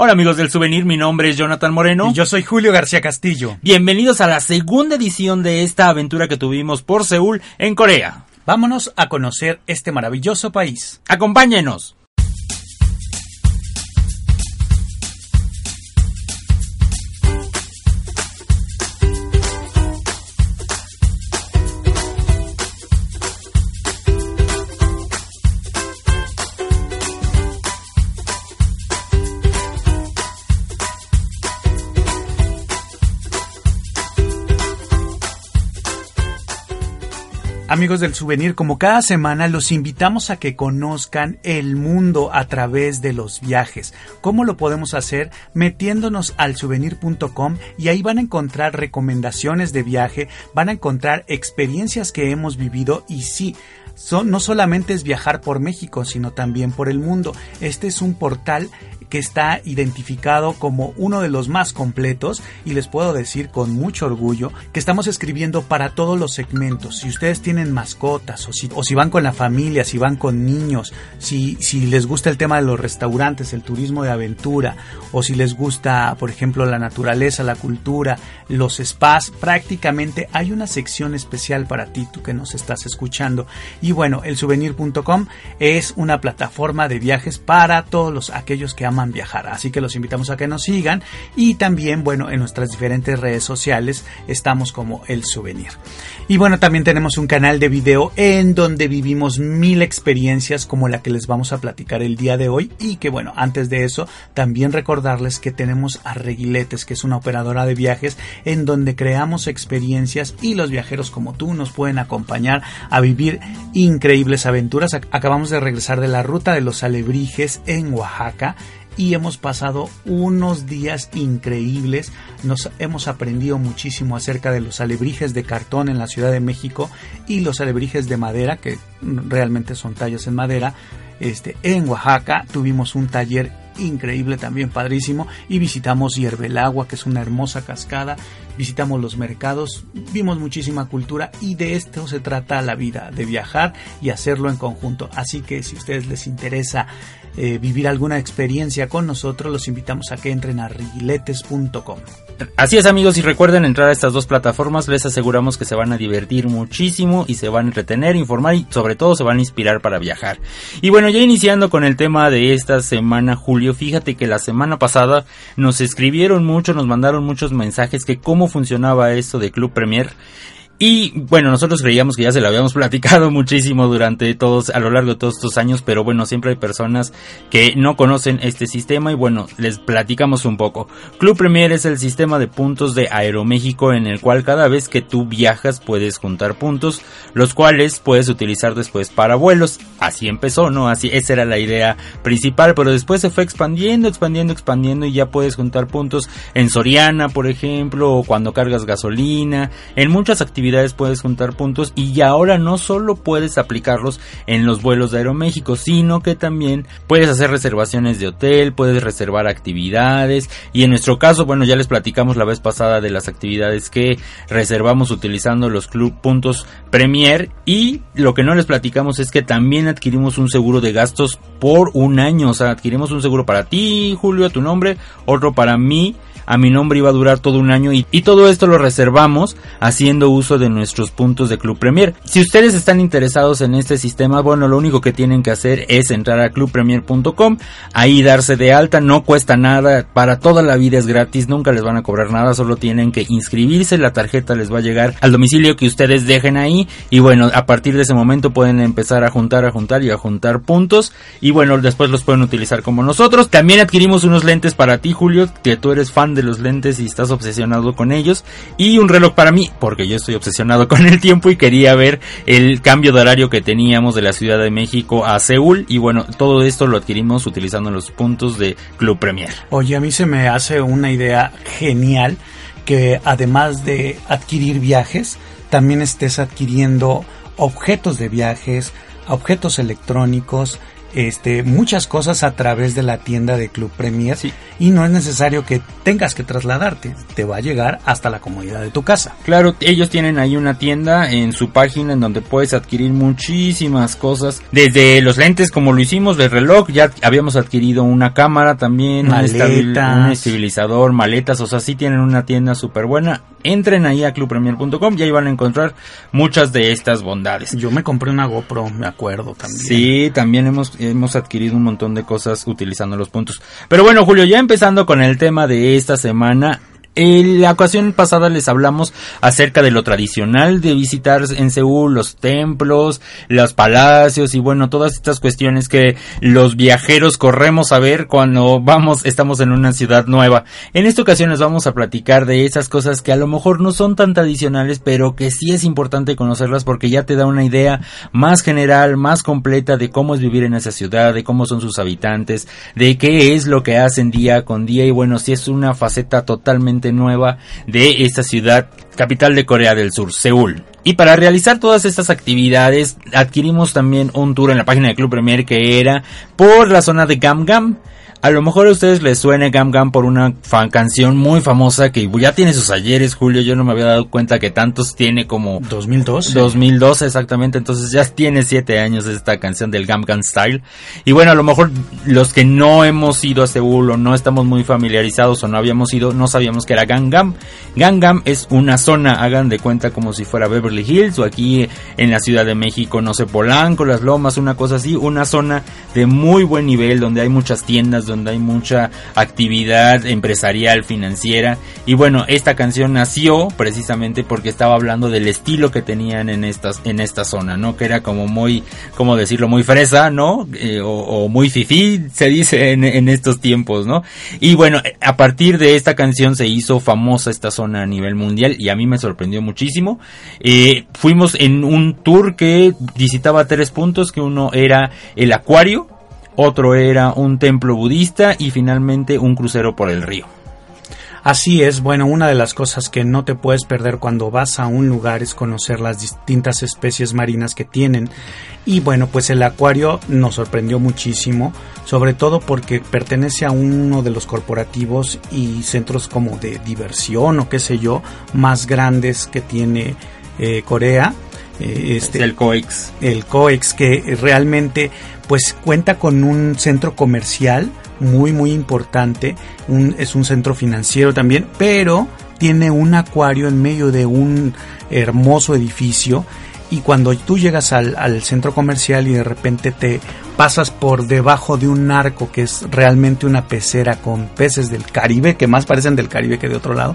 Hola amigos del souvenir, mi nombre es Jonathan Moreno. Y yo soy Julio García Castillo. Bienvenidos a la segunda edición de esta aventura que tuvimos por Seúl, en Corea. Vámonos a conocer este maravilloso país. Acompáñenos. Amigos del souvenir, como cada semana los invitamos a que conozcan el mundo a través de los viajes. ¿Cómo lo podemos hacer? Metiéndonos al souvenir.com y ahí van a encontrar recomendaciones de viaje, van a encontrar experiencias que hemos vivido y sí, no solamente es viajar por México, sino también por el mundo. Este es un portal que está identificado como uno de los más completos y les puedo decir con mucho orgullo que estamos escribiendo para todos los segmentos. Si ustedes tienen mascotas o si, o si van con la familia, si van con niños, si, si les gusta el tema de los restaurantes, el turismo de aventura o si les gusta, por ejemplo, la naturaleza, la cultura, los spas, prácticamente hay una sección especial para ti, tú que nos estás escuchando. Y bueno, el souvenir.com es una plataforma de viajes para todos los, aquellos que aman viajar. Así que los invitamos a que nos sigan y también, bueno, en nuestras diferentes redes sociales estamos como El Souvenir. Y bueno, también tenemos un canal de video en donde vivimos mil experiencias como la que les vamos a platicar el día de hoy y que bueno, antes de eso, también recordarles que tenemos a Reguiletes, que es una operadora de viajes en donde creamos experiencias y los viajeros como tú nos pueden acompañar a vivir increíbles aventuras. Acabamos de regresar de la ruta de los alebrijes en Oaxaca y hemos pasado unos días increíbles. Nos hemos aprendido muchísimo acerca de los alebrijes de cartón en la Ciudad de México y los alebrijes de madera, que realmente son tallas en madera. Este, en Oaxaca tuvimos un taller increíble también padrísimo y visitamos Hierbelagua que es una hermosa cascada visitamos los mercados vimos muchísima cultura y de esto se trata la vida de viajar y hacerlo en conjunto así que si a ustedes les interesa eh, vivir alguna experiencia con nosotros, los invitamos a que entren a rigiletes.com. Así es amigos, y recuerden entrar a estas dos plataformas, les aseguramos que se van a divertir muchísimo y se van a entretener, informar y sobre todo se van a inspirar para viajar. Y bueno, ya iniciando con el tema de esta semana, Julio, fíjate que la semana pasada nos escribieron mucho, nos mandaron muchos mensajes que cómo funcionaba esto de Club Premier y bueno, nosotros creíamos que ya se lo habíamos platicado muchísimo durante todos, a lo largo de todos estos años, pero bueno, siempre hay personas que no conocen este sistema y bueno, les platicamos un poco. Club Premier es el sistema de puntos de Aeroméxico en el cual cada vez que tú viajas puedes juntar puntos, los cuales puedes utilizar después para vuelos. Así empezó, ¿no? Así, esa era la idea principal, pero después se fue expandiendo, expandiendo, expandiendo y ya puedes juntar puntos en Soriana, por ejemplo, o cuando cargas gasolina, en muchas actividades puedes juntar puntos y ahora no solo puedes aplicarlos en los vuelos de Aeroméxico, sino que también puedes hacer reservaciones de hotel, puedes reservar actividades y en nuestro caso, bueno, ya les platicamos la vez pasada de las actividades que reservamos utilizando los club puntos Premier y lo que no les platicamos es que también adquirimos un seguro de gastos por un año, o sea, adquirimos un seguro para ti, Julio, a tu nombre, otro para mí a mi nombre iba a durar todo un año y, todo esto lo reservamos haciendo uso de nuestros puntos de Club Premier. Si ustedes están interesados en este sistema, bueno, lo único que tienen que hacer es entrar a clubpremier.com, ahí darse de alta, no cuesta nada, para toda la vida es gratis, nunca les van a cobrar nada, solo tienen que inscribirse, la tarjeta les va a llegar al domicilio que ustedes dejen ahí y bueno, a partir de ese momento pueden empezar a juntar, a juntar y a juntar puntos y bueno, después los pueden utilizar como nosotros. También adquirimos unos lentes para ti, Julio, que tú eres fan de los lentes y estás obsesionado con ellos. Y un reloj para mí, porque yo estoy obsesionado con el tiempo y quería ver el cambio de horario que teníamos de la Ciudad de México a Seúl. Y bueno, todo esto lo adquirimos utilizando los puntos de Club Premier. Oye, a mí se me hace una idea genial que además de adquirir viajes, también estés adquiriendo objetos de viajes, objetos electrónicos, este, muchas cosas a través de la tienda de Club Premier y no es necesario que tengas que trasladarte, te va a llegar hasta la comodidad de tu casa. Claro, ellos tienen ahí una tienda en su página en donde puedes adquirir muchísimas cosas, desde los lentes como lo hicimos, del reloj, ya habíamos adquirido una cámara también, un, estabilizador, maletas, o sea, sí tienen una tienda súper buena. Entren ahí a clubpremier.com y ahí van a encontrar muchas de estas bondades. Yo me compré una GoPro, me acuerdo también. Sí, también hemos hemos adquirido un montón de cosas utilizando los puntos. Pero bueno, Julio, ya empezando con el tema de esta semana, en la ocasión pasada les hablamos acerca de lo tradicional de visitar en Seúl, los templos, los palacios y bueno, todas estas cuestiones que los viajeros corremos a ver cuando vamos, estamos en una ciudad nueva. En esta ocasión les vamos a platicar de esas cosas que a lo mejor no son tan tradicionales, pero que sí es importante conocerlas porque ya te da una idea más general, más completa de cómo es vivir en esa ciudad, de cómo son sus habitantes, de qué es lo que hacen día con día y bueno, si es una faceta totalmente nueva de esta ciudad capital de Corea del Sur, Seúl. Y para realizar todas estas actividades adquirimos también un tour en la página de Club Premier que era por la zona de Gamgam. A lo mejor a ustedes les suene Gam Gam por una fan canción muy famosa que ya tiene sus ayeres, Julio. Yo no me había dado cuenta que tantos tiene como 2012. 2012 exactamente. Entonces ya tiene siete años esta canción del Gam Gam Style. Y bueno, a lo mejor los que no hemos ido a Seúl o no estamos muy familiarizados o no habíamos ido, no sabíamos que era Gangnam. Gangnam es una zona, hagan de cuenta como si fuera Beverly Hills o aquí en la Ciudad de México, no sé, Polanco, Las Lomas, una cosa así. Una zona de muy buen nivel donde hay muchas tiendas donde hay mucha actividad empresarial, financiera. Y bueno, esta canción nació precisamente porque estaba hablando del estilo que tenían en estas, en esta zona, ¿no? Que era como muy, como decirlo, muy fresa, ¿no? Eh, o, muy fifí, se dice en, estos tiempos, ¿no? Y bueno, a partir de esta canción se hizo famosa esta zona a nivel mundial y a mí me sorprendió muchísimo. Eh, fuimos en un tour que visitaba tres puntos, que uno era el acuario, otro era un templo budista y finalmente un crucero por el río. Así es, bueno, una de las cosas que no te puedes perder cuando vas a un lugar es conocer las distintas especies marinas que tienen. Y bueno, pues el acuario nos sorprendió muchísimo, sobre todo porque pertenece a uno de los corporativos y centros como de diversión o qué sé yo, más grandes que tiene eh, Corea. Eh, este, el COEX. El COEX que realmente pues cuenta con un centro comercial muy muy importante, es un centro financiero también, pero tiene un acuario en medio de un hermoso edificio. Y cuando tú llegas al, al, centro comercial y de repente te pasas por debajo de un arco que es realmente una pecera con peces del Caribe, que más parecen del Caribe que de otro lado,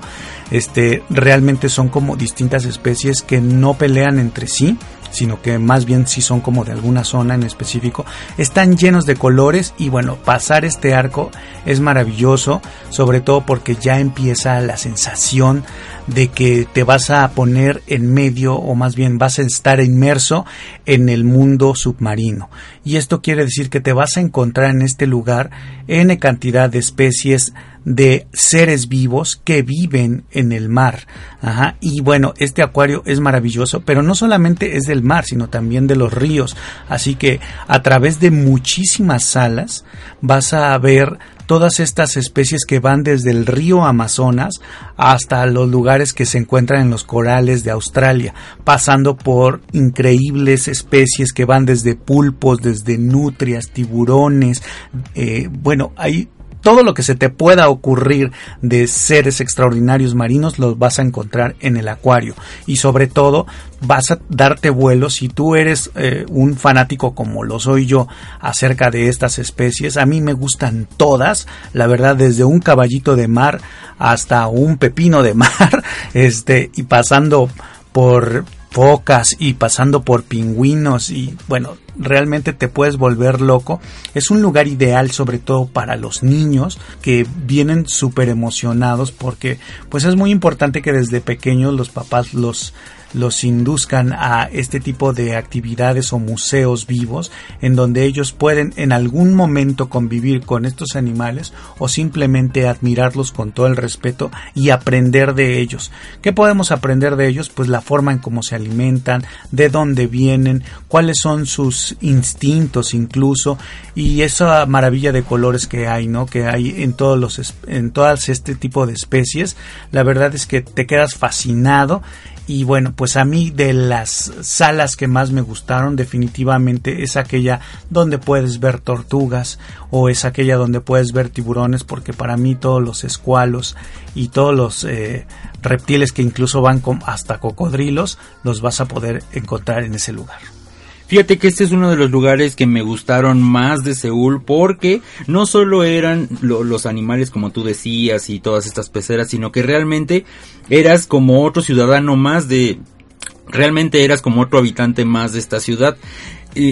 este, realmente son como distintas especies que no pelean entre sí, sino que más bien si son como de alguna zona en específico. Están llenos de colores y bueno, pasar este arco es maravilloso, sobre todo porque ya empieza la sensación de que te vas a poner en medio o más bien vas a estar inmerso en el mundo submarino. Y esto quiere decir que te vas a encontrar en este lugar n cantidad de especies de seres vivos que viven en el mar. Ajá. Y bueno, este acuario es maravilloso, pero no solamente es del mar, sino también de los ríos. Así que a través de muchísimas salas vas a ver todas estas especies que van desde el río Amazonas hasta los lugares que se encuentran en los corales de Australia, pasando por increíbles especies que van desde pulpos, desde nutrias, tiburones, eh, bueno, hay todo lo que se te pueda ocurrir de seres extraordinarios marinos los vas a encontrar en el acuario. Y sobre todo vas a darte vuelo si tú eres eh, un fanático como lo soy yo acerca de estas especies a mí me gustan todas. La verdad desde un caballito de mar hasta un pepino de mar este y pasando por focas y pasando por pingüinos y bueno, realmente te puedes volver loco. Es un lugar ideal sobre todo para los niños que vienen súper emocionados porque pues es muy importante que desde pequeños los papás los los induzcan a este tipo de actividades o museos vivos en donde ellos pueden en algún momento convivir con estos animales o simplemente admirarlos con todo el respeto y aprender de ellos. ¿Qué podemos aprender de ellos? Pues la forma en cómo se alimentan, de dónde vienen, cuáles son sus instintos incluso y esa maravilla de colores que hay, ¿no? Que hay en todos los en todas este tipo de especies. La verdad es que te quedas fascinado y bueno, pues a mí de las salas que más me gustaron definitivamente es aquella donde puedes ver tortugas o es aquella donde puedes ver tiburones porque para mí todos los escualos y todos los eh, reptiles que incluso van con hasta cocodrilos los vas a poder encontrar en ese lugar. Fíjate que este es uno de los lugares que me gustaron más de Seúl porque no solo eran los animales como tú decías y todas estas peceras, sino que realmente eras como otro ciudadano más de... Realmente eras como otro habitante más de esta ciudad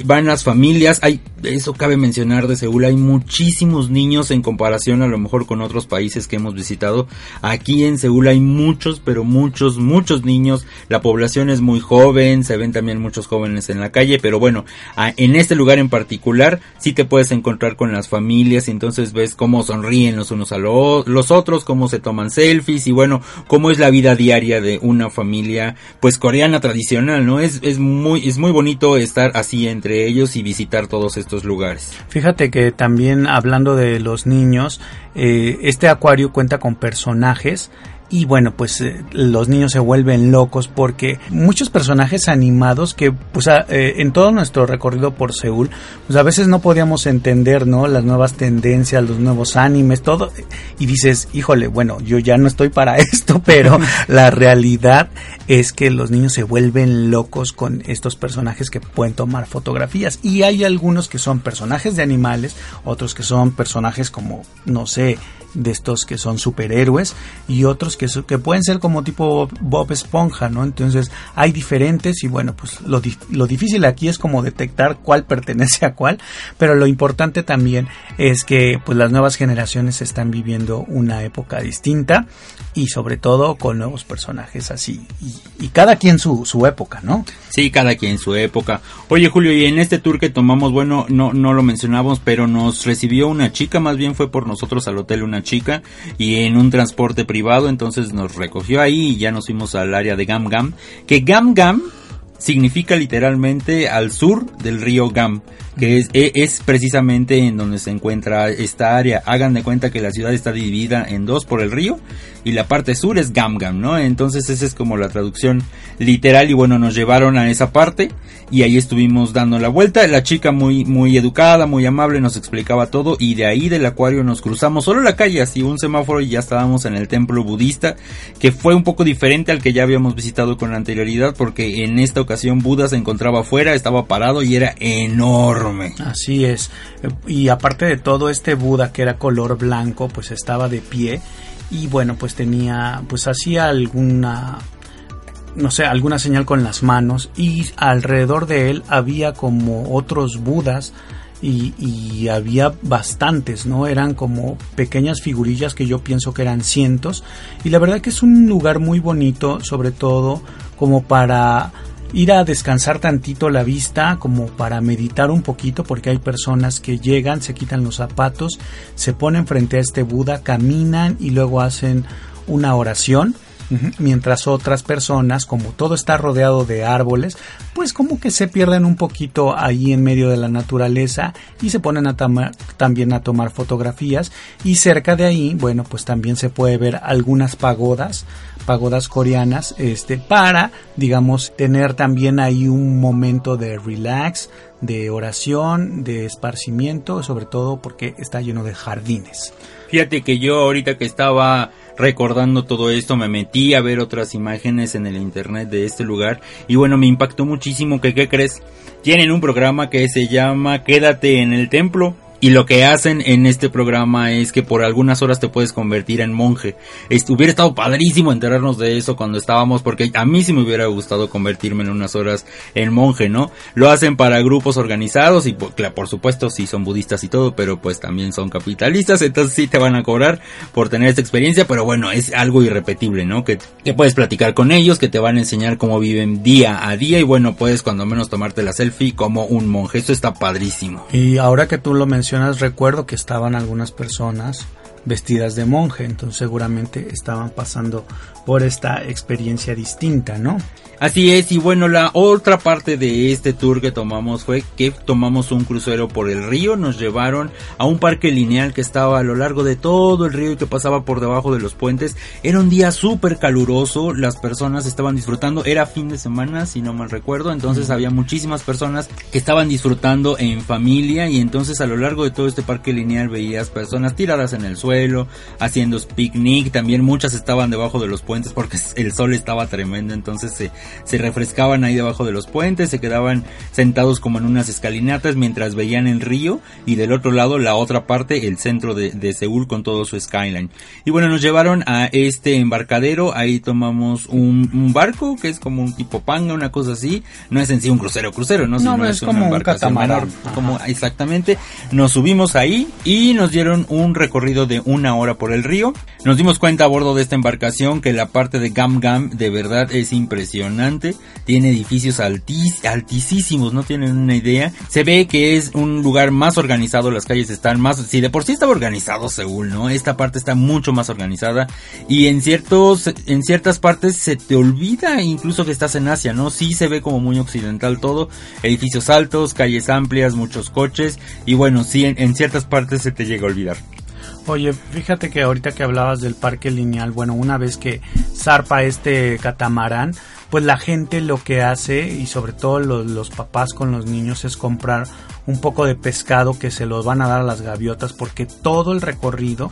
van las familias, hay, eso cabe mencionar de Seúl, hay muchísimos niños en comparación a lo mejor con otros países que hemos visitado. Aquí en Seúl hay muchos, pero muchos, muchos niños. La población es muy joven, se ven también muchos jóvenes en la calle, pero bueno, en este lugar en particular sí te puedes encontrar con las familias y entonces ves cómo sonríen los unos a los otros, cómo se toman selfies y bueno, cómo es la vida diaria de una familia pues coreana tradicional, ¿no? Es, es muy, es muy bonito estar así entre ellos y visitar todos estos lugares. Fíjate que también hablando de los niños, eh, este acuario cuenta con personajes y bueno pues eh, los niños se vuelven locos porque muchos personajes animados que pues eh, en todo nuestro recorrido por Seúl pues a veces no podíamos entender no las nuevas tendencias los nuevos animes todo y dices híjole bueno yo ya no estoy para esto pero la realidad es que los niños se vuelven locos con estos personajes que pueden tomar fotografías. Y hay algunos que son personajes de animales otros que son personajes como no sé de estos que son superhéroes y otros que, que pueden ser como tipo Bob Esponja, ¿no? Entonces hay diferentes y bueno, pues lo, lo difícil aquí es como detectar cuál pertenece a cuál, pero lo importante también es que pues las nuevas generaciones están viviendo una época distinta y sobre todo con nuevos personajes así y, cada quien su, su época, ¿no? Sí, cada quien su época. Oye Julio, y en este tour que tomamos, bueno, no, no lo mencionamos, pero nos recibió una chica, más bien fue por nosotros al hotel una chica y en un transporte privado, entonces nos recogió ahí y ya nos fuimos al área de Gam Gam, que Gam Gam significa literalmente al sur del río Gam que es, e, es, precisamente en donde se encuentra esta área. Hagan de cuenta que la ciudad está dividida en dos por el río y la parte sur es Gamgam, ¿no? Entonces esa es como la traducción literal y bueno, nos llevaron a esa parte y ahí estuvimos dando la vuelta. La chica muy, muy educada, muy amable, nos explicaba todo y de ahí del acuario nos cruzamos solo la calle, así un semáforo y ya estábamos en el templo budista, que fue un poco diferente al que ya habíamos visitado con anterioridad porque en esta ocasión Buda se encontraba afuera, estaba parado y era enorme Así es. Y aparte de todo, este Buda que era color blanco, pues estaba de pie y bueno, pues tenía, pues hacía alguna no sé, alguna señal con las manos y alrededor de él había como otros budas y, y, había bastantes, ¿no? Eran como pequeñas figurillas que yo pienso que eran cientos y la verdad que es un lugar muy bonito, sobre todo como para ir a descansar tantito la vista como para meditar un poquito porque hay personas que llegan, se quitan los zapatos, se ponen frente a este Buda, caminan y luego hacen una oración mientras otras personas, como todo está rodeado de árboles, pues como que se pierden un poquito ahí en medio de la naturaleza y se ponen a también a tomar fotografías. Y cerca de ahí, bueno, pues también se puede ver algunas pagodas, pagodas coreanas, este, para, digamos, tener también ahí un momento de relax, de oración, de esparcimiento, sobre todo porque está lleno de jardines. Fíjate que yo ahorita que estaba recordando todo esto me metí a ver otras imágenes en el internet de este lugar y bueno me impactó muchísimo que qué crees tienen un programa que se llama Quédate en el templo y lo que hacen en este programa es que por algunas horas te puedes convertir en monje. hubiera estado padrísimo enterarnos de eso cuando estábamos, porque a mí sí me hubiera gustado convertirme en unas horas en monje, ¿no? Lo hacen para grupos organizados y por, por supuesto sí son budistas y todo, pero pues también son capitalistas, entonces sí te van a cobrar por tener esta experiencia, pero bueno, es algo irrepetible, ¿no? Que, que puedes platicar con ellos, que te van a enseñar cómo viven día a día y bueno, puedes cuando menos tomarte la selfie como un monje. Esto está padrísimo. Y ahora que tú lo mencionas, recuerdo que estaban algunas personas vestidas de monje, entonces seguramente estaban pasando por esta experiencia distinta, ¿no? Así es, y bueno, la otra parte de este tour que tomamos fue que tomamos un crucero por el río, nos llevaron a un parque lineal que estaba a lo largo de todo el río y que pasaba por debajo de los puentes. Era un día súper caluroso, las personas estaban disfrutando, era fin de semana, si no mal recuerdo, entonces había muchísimas personas que estaban disfrutando en familia y entonces a lo largo de todo este parque lineal veías personas tiradas en el suelo, haciendo picnic, también muchas estaban debajo de los puentes porque el sol estaba tremendo, entonces se se refrescaban ahí debajo de los puentes, se quedaban sentados como en unas escalinatas mientras veían el río y del otro lado la otra parte, el centro de, de Seúl con todo su skyline. Y bueno, nos llevaron a este embarcadero, ahí tomamos un, barco que es como un tipo panga, una cosa así, no es en sí un crucero crucero, ¿no? no es, como un catamarán. como exactamente, nos subimos ahí y nos dieron un recorrido de una hora por el río. Nos dimos cuenta a bordo de esta embarcación que la parte de Gam Gam de verdad es impresionante tiene edificios altis, altísimos, no tienen una idea. Se ve que es un lugar más organizado, las calles están más, si de por sí estaba organizado Seúl, ¿no? Esta parte está mucho más organizada y en ciertos, en ciertas partes se te olvida incluso que estás en Asia, ¿no? Sí se ve como muy occidental todo, edificios altos, calles amplias, muchos coches y bueno, sí en, en ciertas partes se te llega a olvidar. Oye, fíjate que ahorita que hablabas del parque lineal, bueno, una vez que zarpa este catamarán, pues la gente lo que hace, y sobre todo los, papás con los niños, es comprar un poco de pescado que se los van a dar a las gaviotas porque todo el recorrido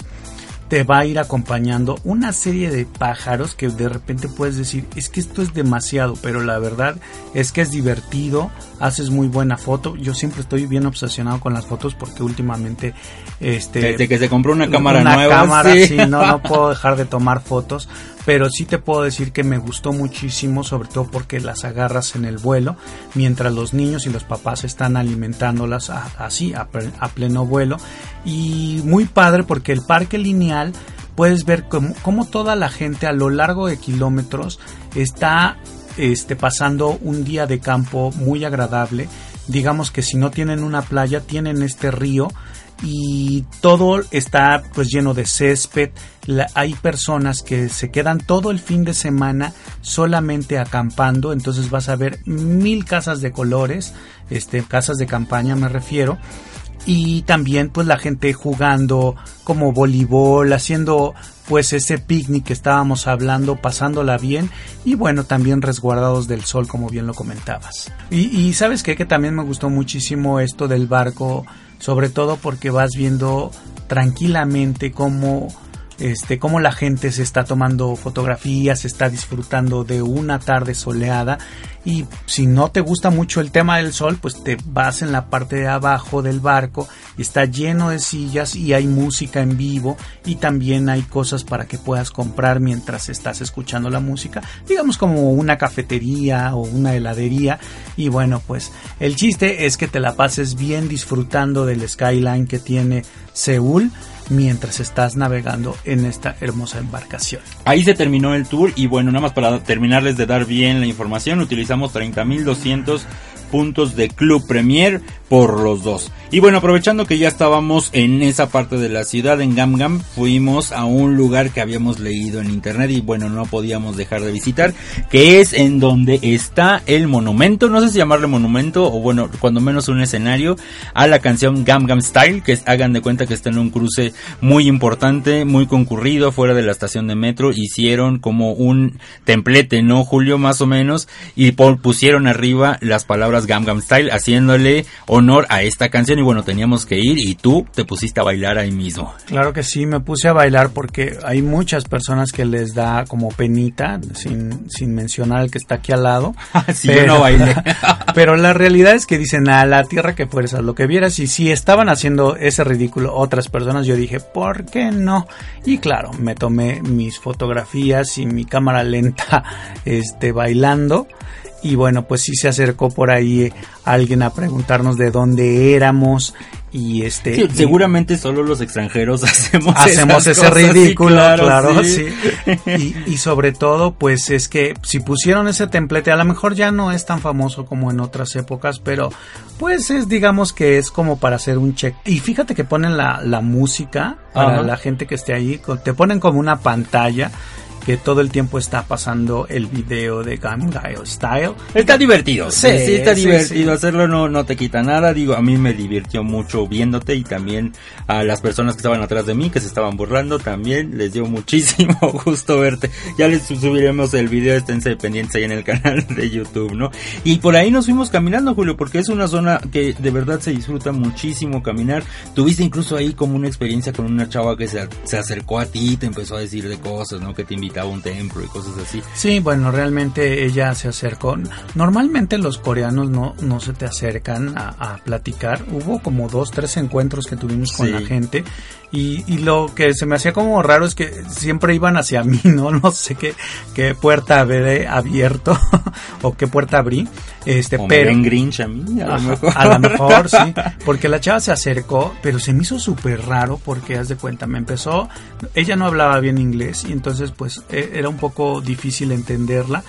te va a ir acompañando una serie de pájaros que de repente puedes decir, es que esto es demasiado, pero la verdad es que es divertido, haces muy buena foto. Yo siempre estoy bien obsesionado con las fotos porque últimamente este desde que se compró una cámara una nueva, cámara, sí. no no puedo dejar de tomar fotos, pero sí te puedo decir que me gustó muchísimo, sobre todo porque las agarras en el vuelo, mientras los niños y los papás están alimentándolas así a pleno vuelo y muy padre porque el parque lineal puedes ver cómo, toda la gente a lo largo de kilómetros está este, pasando un día de campo muy agradable. Digamos que si no tienen una playa, tienen este río y todo está pues lleno de césped. hay personas que se quedan todo el fin de semana solamente acampando, entonces vas a ver mil casas de colores, este, casas de campaña me refiero y también pues la gente jugando como voleibol, haciendo pues ese picnic que estábamos hablando, pasándola bien y bueno, también resguardados del sol como bien lo comentabas. Y, sabes qué, que también me gustó muchísimo esto del barco, sobre todo porque vas viendo tranquilamente cómo este, cómo la gente se está tomando fotografías, se está disfrutando de una tarde soleada y si no te gusta mucho el tema del sol, pues te vas en la parte de abajo del barco y está lleno de sillas y hay música en vivo y también hay cosas para que puedas comprar mientras estás escuchando la música, digamos como una cafetería o una heladería. Y bueno, pues el chiste es que te la pases bien disfrutando del skyline que tiene Seúl mientras estás navegando en esta hermosa embarcación. Ahí se terminó el tour y bueno, nada más para terminarles de dar bien la información, utilizamos 30.200 puntos de Club Premier por los dos. Y bueno, aprovechando que ya estábamos en esa parte de la ciudad, en Gam Gam, fuimos a un lugar que habíamos leído en internet y bueno, no podíamos dejar de visitar, que es en donde está el monumento, no sé si llamarle monumento o bueno, cuando menos un escenario, a la canción Gam Gam Style, que hagan de cuenta que está en un cruce muy importante, muy concurrido, fuera de la estación de metro, hicieron como un templete, ¿no, Julio? Más o menos, y pusieron arriba las palabras Gam Gam Style, haciéndole honor a esta canción y bueno, teníamos que ir y tú te pusiste a bailar ahí mismo. Claro que sí, me puse a bailar porque hay muchas personas que les da como penita, sin, sin mencionar al que está aquí al lado. sí, pero, yo no bailé. pero la realidad es que dicen a la tierra que fuerzas, lo que vieras y si estaban haciendo ese ridículo otras personas, yo dije, ¿por qué no? Y claro, me tomé mis fotografías y mi cámara lenta este bailando y bueno, pues sí se acercó por ahí alguien a preguntarnos de dónde éramos y este seguramente solo los extranjeros hacemos hacemos ese ridículo claro, sí, Y, sobre todo pues es que si pusieron ese templete a lo mejor ya no es tan famoso como en otras épocas pero pues es digamos que es como para hacer un check. Y fíjate que ponen la, la música para la gente que esté ahí te ponen como una pantalla que todo el tiempo está pasando el video de Gangnam Style. Está divertido, sí, está divertido hacerlo, no, no te quita nada, digo, a mí me divirtió mucho viéndote y también a las personas que estaban atrás de mí, que se estaban burlando, también les dio muchísimo gusto verte. Ya les subiremos el video, esténse pendientes ahí en el canal de YouTube, ¿no? Y por ahí nos fuimos caminando, Julio, porque es una zona que de verdad se disfruta muchísimo caminar. Tuviste incluso ahí como una experiencia con una chava que se, se acercó a ti y te empezó a decir de cosas, ¿no? Que te un templo y cosas así. Sí, bueno, realmente ella se acercó. Normalmente los coreanos no, no se te acercan a, platicar. Hubo como dos, tres encuentros que tuvimos con la gente y, y, lo que se me hacía como raro es que siempre iban hacia mí, ¿no? No sé qué, qué puerta habré abierto o qué puerta abrí. Este, pero. En Grinch a mí, a lo mejor. A lo mejor, sí. Porque la chava se acercó, pero se me hizo súper raro porque, haz de cuenta, me empezó. Ella no hablaba bien inglés y entonces, pues, e, era un poco difícil entenderla,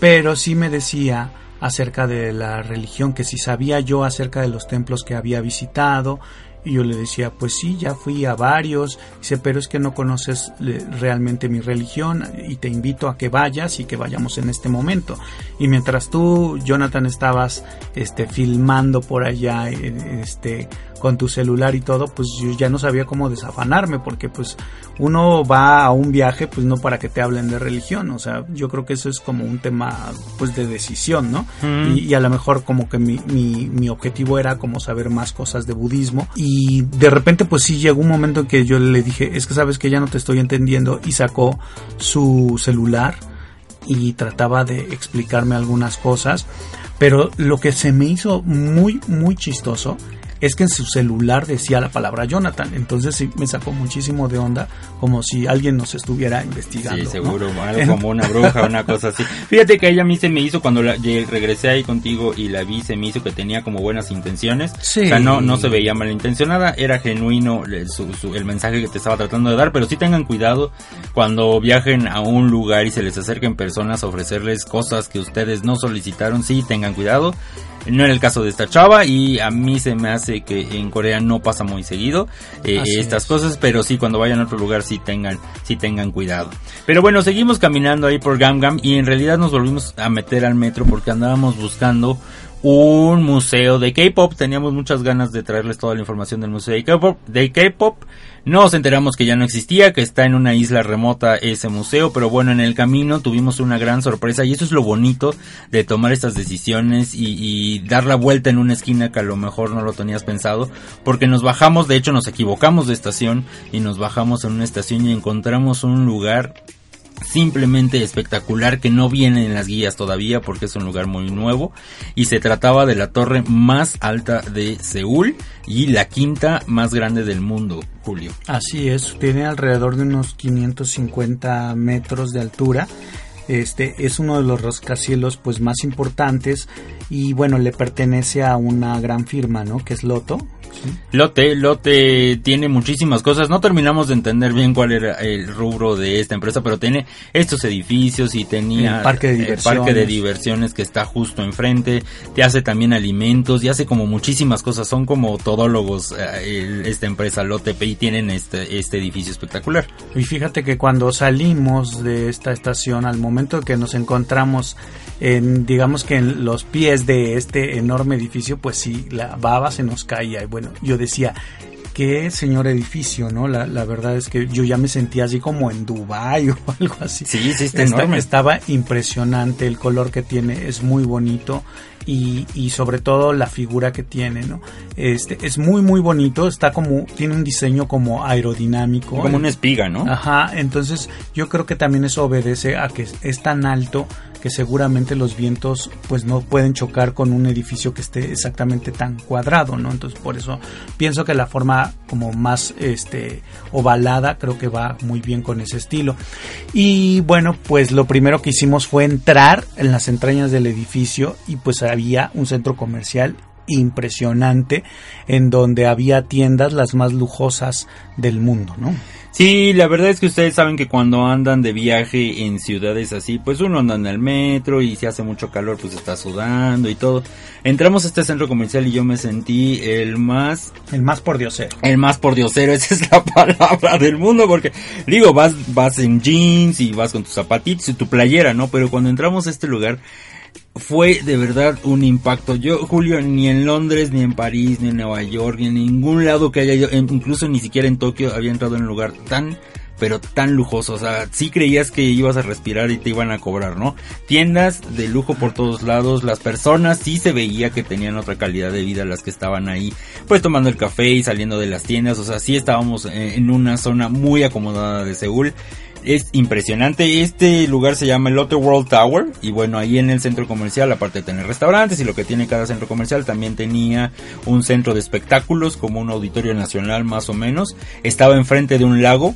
pero sí me decía acerca de la religión, que si sabía yo acerca de los templos que había visitado, y yo le decía, pues sí, ya fui a varios. Dice, pero es que no conoces realmente mi religión y te invito a que vayas y que vayamos en este momento. Y mientras tú, Jonathan, estabas este, filmando por allá, eh, este, con tu celular y todo, pues yo ya no sabía cómo desafanarme, porque pues uno va a un viaje pues no para que te hablen de religión, o sea, yo creo que eso es como un tema pues de decisión, ¿no? y, a lo mejor como que mi, mi, mi, objetivo era como saber más cosas de budismo y de repente pues sí llegó un momento en que yo le dije, es que sabes que ya no te estoy entendiendo y sacó su celular y trataba de explicarme algunas cosas, pero lo que se me hizo muy muy chistoso es que en su celular decía la palabra Jonathan. Entonces sí me sacó muchísimo de onda, como si alguien nos estuviera investigando. Sí, seguro, algo como una bruja, una cosa así. Fíjate que ella a mí se me hizo cuando la, regresé ahí contigo y la vi, se me hizo que tenía como buenas intenciones. Sí. O sea, no, no se veía malintencionada, era genuino el, el mensaje que te estaba tratando de dar, pero sí tengan cuidado cuando viajen a un lugar y se les acerquen personas a ofrecerles cosas que ustedes no solicitaron, sí tengan cuidado no era el caso de esta chava y a mí se me hace que en Corea no pasa muy seguido eh, estas cosas, pero sí cuando vayan a otro lugar sí tengan, sí tengan cuidado. Pero bueno, seguimos caminando ahí por Gamgam y en realidad nos volvimos a meter al metro porque andábamos buscando un museo de K-pop. Teníamos muchas ganas de traerles toda la información del museo de K-pop. De K-pop. Nos enteramos que ya no existía, que está en una isla remota ese museo, pero bueno, en el camino tuvimos una gran sorpresa y eso es lo bonito de tomar estas decisiones y, y dar la vuelta en una esquina que a lo mejor no lo tenías pensado, porque nos bajamos, de hecho nos equivocamos de estación y nos bajamos en una estación y encontramos un lugar simplemente espectacular que no viene en las guías todavía porque es un lugar muy nuevo y se trataba de la torre más alta de Seúl y la quinta más grande del mundo, Julio. Así es, tiene alrededor de unos 550 metros de altura. Este es uno de los rascacielos pues más importantes y bueno, le pertenece a una gran firma, ¿no? Que es Loto, Lote, Lote tiene muchísimas cosas. No terminamos de entender bien cuál era el rubro de esta empresa, pero tiene estos edificios y tenía el parque de diversiones, parque de diversiones que está justo enfrente. Te hace también alimentos y hace como muchísimas cosas. Son como todólogos eh, esta empresa Lote y tienen este, este edificio espectacular. Y fíjate que cuando salimos de esta estación, al momento que nos encontramos en, digamos que en los pies de este enorme edificio, pues sí, la baba se nos caía. Y bueno, yo decía, qué señor edificio, ¿no? La, la, verdad es que yo ya me sentía así como en Dubai o algo así. Sí, sí, está enorme. Estaba impresionante, el color que tiene es muy bonito y, y, sobre todo la figura que tiene, ¿no? Este es muy muy bonito, está como tiene un diseño como aerodinámico, como una espiga, ¿no? Ajá, entonces yo creo que también eso obedece a que es tan alto que seguramente los vientos pues no pueden chocar con un edificio que esté exactamente tan cuadrado, ¿no? Entonces por eso pienso que la forma como más este ovalada creo que va muy bien con ese estilo. Y bueno, pues lo primero que hicimos fue entrar en las entrañas del edificio y pues había un centro comercial impresionante en donde había tiendas las más lujosas del mundo, ¿no? Sí, la verdad es que ustedes saben que cuando andan de viaje en ciudades así, pues uno anda en el metro y si hace mucho calor pues está sudando y todo. Entramos a este centro comercial y yo me sentí el más... El más por diosero. El más por diosero, esa es la palabra del mundo porque digo, vas, vas en jeans y vas con tus zapatitos y tu playera, ¿no? Pero cuando entramos a este lugar fue de verdad un impacto. Yo, Julio, ni en Londres, ni en París, ni en Nueva York, ni en ningún lado que haya ido, incluso ni siquiera en Tokio, había entrado en un lugar tan, pero tan lujoso. O sea, sí creías que ibas a respirar y te iban a cobrar, ¿no? Tiendas de lujo por todos lados, las personas sí se veía que tenían otra calidad de vida las que estaban ahí, pues tomando el café y saliendo de las tiendas. O sea, sí estábamos en una zona muy acomodada de Seúl es impresionante. Este lugar se llama el Lotte World Tower y bueno, ahí en el centro comercial, aparte de tener restaurantes y lo que tiene cada centro comercial, también tenía un centro de espectáculos como un auditorio nacional más o menos. Estaba enfrente de un lago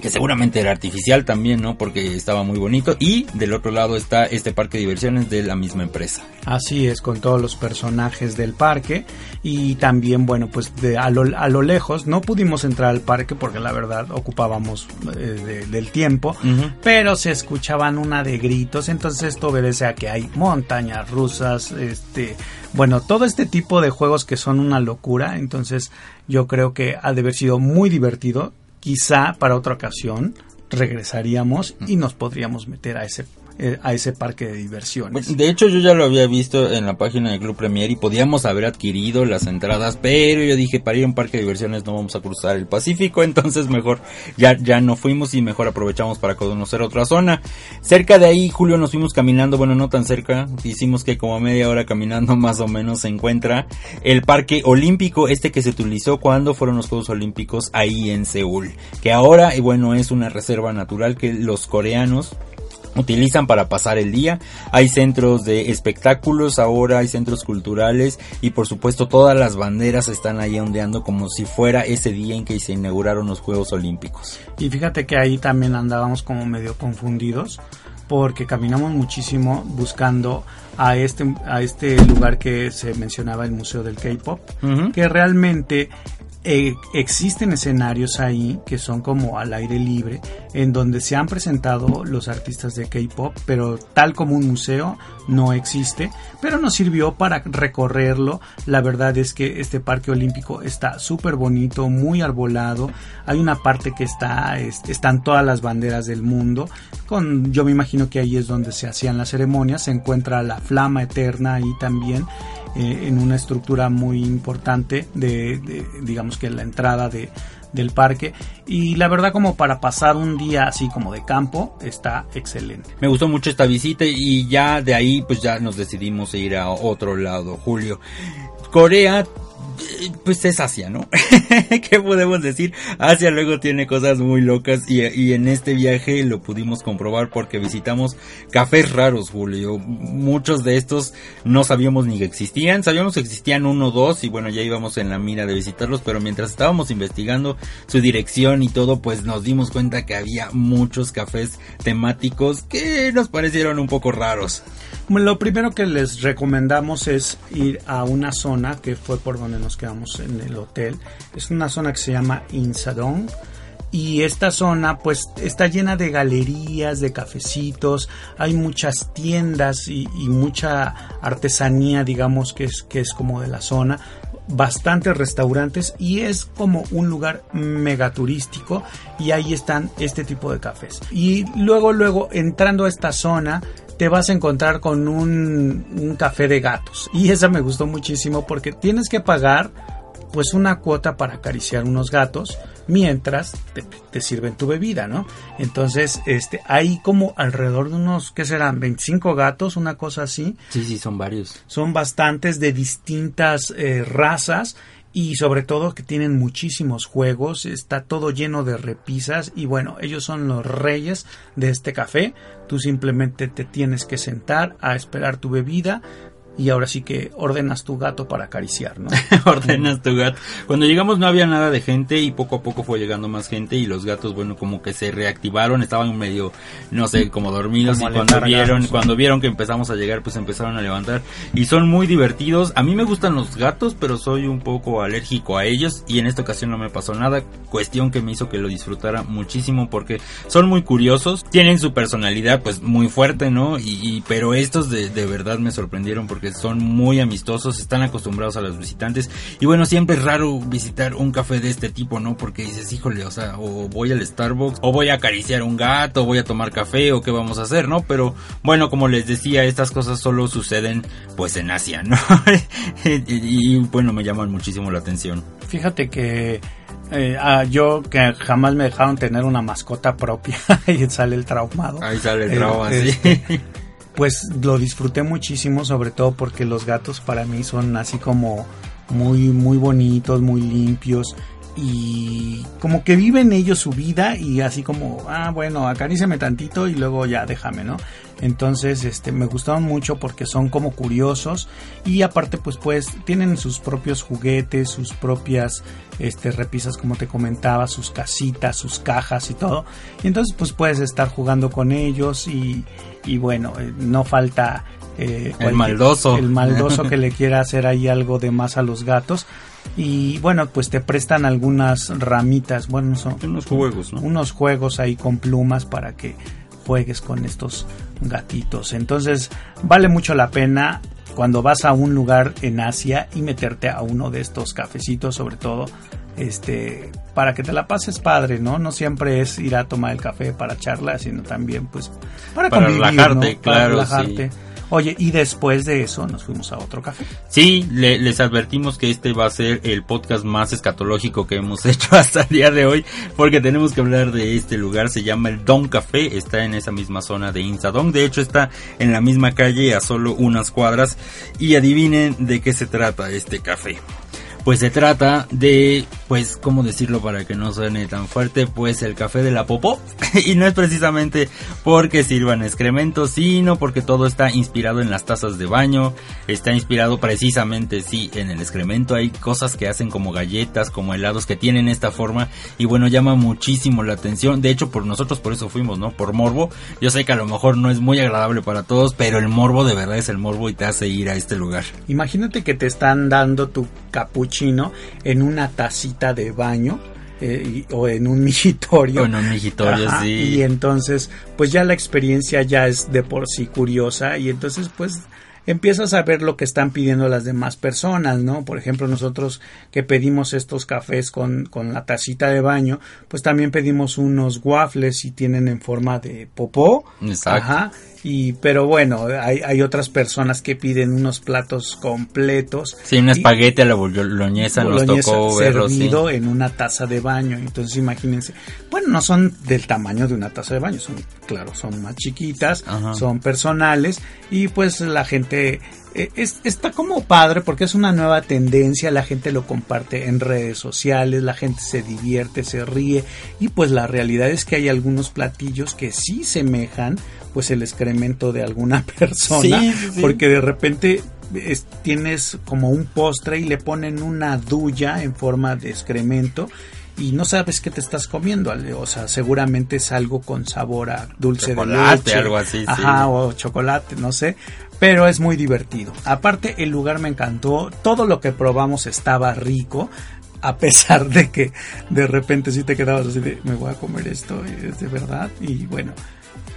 que seguramente era artificial también, ¿no? Porque estaba muy bonito. Y del otro lado está este parque de diversiones de la misma empresa. Así es, con todos los personajes del parque. Y también, bueno, pues de, a, lo, a lo lejos no pudimos entrar al parque porque la verdad ocupábamos eh, del tiempo. Pero se escuchaban una de gritos. Entonces esto obedece a que hay montañas rusas, este... Bueno, todo este tipo de juegos que son una locura, entonces yo creo que ha de haber sido muy divertido quizá para otra ocasión regresaríamos y nos podríamos meter a ese eh, a ese parque de diversiones. De hecho, yo ya lo había visto en la página del Club Premier y podíamos haber adquirido las entradas, pero yo dije, para ir a un parque de diversiones no vamos a cruzar el Pacífico, entonces mejor ya, ya no fuimos y mejor aprovechamos para conocer otra zona. Cerca de ahí, Julio, nos fuimos caminando, bueno, no tan cerca, hicimos que como media hora caminando más o menos se encuentra el Parque Olímpico, este que se utilizó cuando fueron los Juegos Olímpicos ahí en Seúl, que ahora, bueno, es una reserva natural que los coreanos utilizan para pasar el día. Hay centros de espectáculos ahora, hay centros culturales y por supuesto todas las banderas están ahí ondeando como si fuera ese día en que se inauguraron los Juegos Olímpicos. Y fíjate que ahí también andábamos como medio confundidos porque caminamos muchísimo buscando a este a este lugar que se mencionaba el Museo del K-pop, que realmente eh, existen escenarios ahí que son como al aire libre, en donde se han presentado los artistas de K-pop, pero tal como un museo no existe, pero nos sirvió para recorrerlo. La verdad es que este parque olímpico está súper bonito, muy arbolado. Hay una parte que está, están todas las banderas del mundo. Con, yo me imagino que ahí es donde se hacían las ceremonias. Se encuentra la flama eterna ahí también. Eh, en una estructura muy importante de, digamos que la entrada de, del parque y la verdad como para pasar un día así como de campo está excelente. Me gustó mucho esta visita y ya de ahí pues ya nos decidimos ir a otro lado, Julio. Corea pues es Asia, ¿no? ¿Qué podemos decir? Asia luego tiene cosas muy locas y, en este viaje lo pudimos comprobar porque visitamos cafés raros, Julio. Muchos de estos no sabíamos ni que existían, sabíamos que existían uno o dos y bueno, ya íbamos en la mira de visitarlos, pero mientras estábamos investigando su dirección y todo, pues nos dimos cuenta que había muchos cafés temáticos que nos parecieron un poco raros. Lo primero que les recomendamos es ir a una zona que fue por donde nos quedamos en el hotel. Es una zona que se llama Insadong. Y esta zona pues está llena de galerías, de cafecitos, hay muchas tiendas y, mucha artesanía digamos que es, que es como de la zona bastantes restaurantes y es como un lugar mega turístico y ahí están este tipo de cafés. Y luego, luego entrando a esta zona te vas a encontrar con un, café de gatos. Y esa me gustó muchísimo porque tienes que pagar pues una cuota para acariciar unos gatos mientras te, sirven tu bebida, ¿no? Entonces, este, hay como alrededor de unos, ¿qué serán? 25 gatos, una cosa así. Sí, sí, son varios. Son bastantes de distintas eh, razas y sobre todo que tienen muchísimos juegos, está todo lleno de repisas y bueno, ellos son los reyes de este café, tú simplemente te tienes que sentar a esperar tu bebida, y ahora sí que ordenas tu gato para acariciar, ¿no? ordenas tu gato. Cuando llegamos no había nada de gente y poco a poco fue llegando más gente y los gatos, bueno, como que se reactivaron, estaban medio, no sé, como dormidos y cuando vieron, cuando vieron que empezamos a llegar, pues empezaron a levantar y son muy divertidos. A mí me gustan los gatos, pero soy un poco alérgico a ellos y en esta ocasión no me pasó nada, cuestión que me hizo que lo disfrutara muchísimo porque son muy curiosos, tienen su personalidad pues muy fuerte, ¿no? Y, pero estos de, de verdad me sorprendieron porque son muy amistosos, están acostumbrados a los visitantes. Y bueno, siempre es raro visitar un café de este tipo, ¿no? Porque dices, híjole, o sea, o voy al Starbucks, o voy a acariciar un gato, o voy a tomar café, o qué vamos a hacer, ¿no? Pero bueno, como les decía, estas cosas solo suceden pues en Asia, ¿no? y, bueno, me llaman muchísimo la atención. Fíjate que eh, ah, yo que jamás me dejaron tener una mascota propia y sale el traumado. Ahí sale el trauma, sí. Este, pues lo disfruté muchísimo, sobre todo porque los gatos para mí son así como muy, muy bonitos, muy limpios y como que viven ellos su vida y así como, ah, bueno, acaríciame tantito y luego ya déjame, ¿no? Entonces, este, me gustaron mucho porque son como curiosos y aparte pues pues tienen sus propios juguetes, sus propias este, repisas como te comentaba, sus casitas, sus cajas y todo. Y entonces pues puedes estar jugando con ellos y, y bueno, eh, no falta eh, el maldoso. El maldoso que le quiera hacer ahí algo de más a los gatos. Y bueno, pues te prestan algunas ramitas, bueno, son unos juegos, Unos juegos ahí con plumas para que juegues con estos gatitos. Entonces, vale mucho la pena cuando vas a un lugar en Asia y meterte a uno de estos cafecitos, sobre todo este para que te la pases padre, ¿no? No siempre es ir a tomar el café para charla, sino también pues para, para relajarte, claro, Oye, y después de eso nos fuimos a otro café. Sí, les advertimos que este va a ser el podcast más escatológico que hemos hecho hasta el día de hoy, porque tenemos que hablar de este lugar. Se llama el Don Café, está en esa misma zona de Insadong. De hecho, está en la misma calle a solo unas cuadras. Y adivinen de qué se trata este café pues se trata de, pues, ¿cómo decirlo para que no suene tan fuerte? Pues el café de la popó. y no es precisamente porque sirvan excrementos, sino porque todo está inspirado en las tazas de baño. Está inspirado precisamente, sí, en el excremento. Hay cosas que hacen como galletas, como helados que tienen esta forma. Y bueno, llama muchísimo la atención. De hecho, por nosotros por eso fuimos, ¿no? Por morbo. Yo sé que a lo mejor no es muy agradable para todos, pero el morbo de verdad es el morbo y te hace ir a este lugar. Imagínate que te están dando tu capucha en una tacita de baño. Eh, o en un migitorio. en un migitorio, sí. Y entonces, pues ya la experiencia ya es de por sí curiosa y entonces, pues empiezas a ver lo que están pidiendo las demás personas, ¿no? Por ejemplo, nosotros que pedimos estos cafés con, con la tacita de baño, pues también pedimos unos waffles y tienen en forma de popó. Exacto. Ajá y pero bueno hay, hay otras personas que piden unos platos completos. Sí un espagueti a la boloñesa nos tocó servido en una taza de baño. Entonces imagínense bueno no son del tamaño de una taza de baño son claro son más chiquitas son personales y pues la gente eh, está como padre porque es una nueva tendencia, la gente lo comparte en redes sociales, la gente se divierte, se ríe y pues la realidad es que hay algunos platillos que sí semejan pues el excremento de alguna persona porque de repente tienes como un postre y le ponen una duya en forma de excremento y no sabes qué te estás comiendo, o sea, seguramente es algo con sabor a dulce de leche, algo así, ajá, o chocolate, no sé, pero es muy divertido. Aparte, el lugar me encantó, todo lo que probamos estaba rico, a pesar de que de repente sí te quedabas así de, me voy a comer esto, es de verdad, y bueno,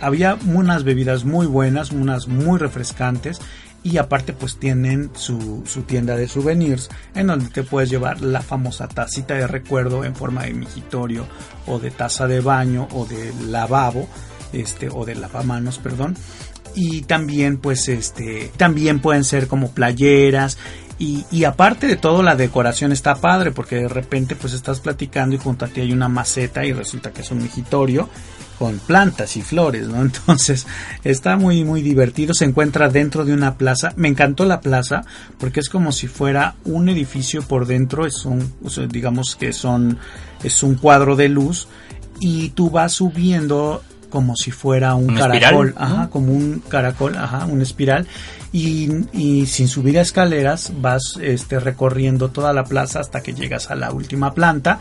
había unas bebidas muy buenas, unas muy refrescantes y aparte pues tienen su, su, tienda de souvenirs en donde te puedes llevar la famosa tacita de recuerdo en forma de migitorio o de taza de baño o de lavabo este o de lavamanos perdón. Y también pues este también pueden ser como playeras Y, aparte de todo, la decoración está padre, porque de repente pues estás platicando y junto a ti hay una maceta y resulta que es un migitorio con plantas y flores, ¿no? Entonces está muy muy divertido, se encuentra dentro de una plaza, me encantó la plaza porque es como si fuera un edificio por dentro, es un, digamos que son, es un cuadro de luz y tú vas subiendo como si fuera un, caracol, ajá, como un caracol, ajá, una espiral y, y, sin subir a escaleras vas este recorriendo toda la plaza hasta que llegas a la última planta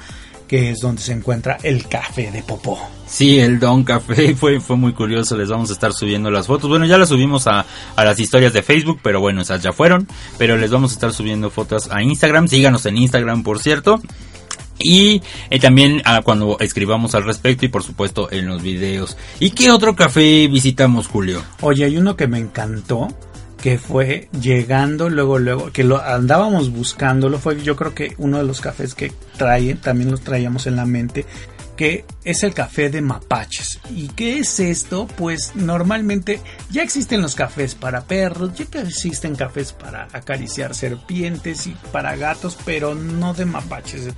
que es donde se encuentra el café de Popó. Sí, el Don Café fue, fue muy curioso, les vamos a estar subiendo las fotos. Bueno, ya las subimos a, a las historias de Facebook, pero bueno, esas ya fueron. Pero les vamos a estar subiendo fotos a Instagram, síganos en Instagram, por cierto. Y eh, también ah, cuando escribamos al respecto y por supuesto en los videos. ¿Y qué otro café visitamos, Julio? Oye, hay uno que me encantó, que fue llegando luego luego que lo andábamos buscándolo fue yo creo que uno de los cafés que trae también los traíamos en la mente que es el café de mapaches. ¿Y qué es esto? Pues normalmente ya existen los cafés para perros, ya existen cafés para acariciar serpientes y para gatos, pero no de mapaches.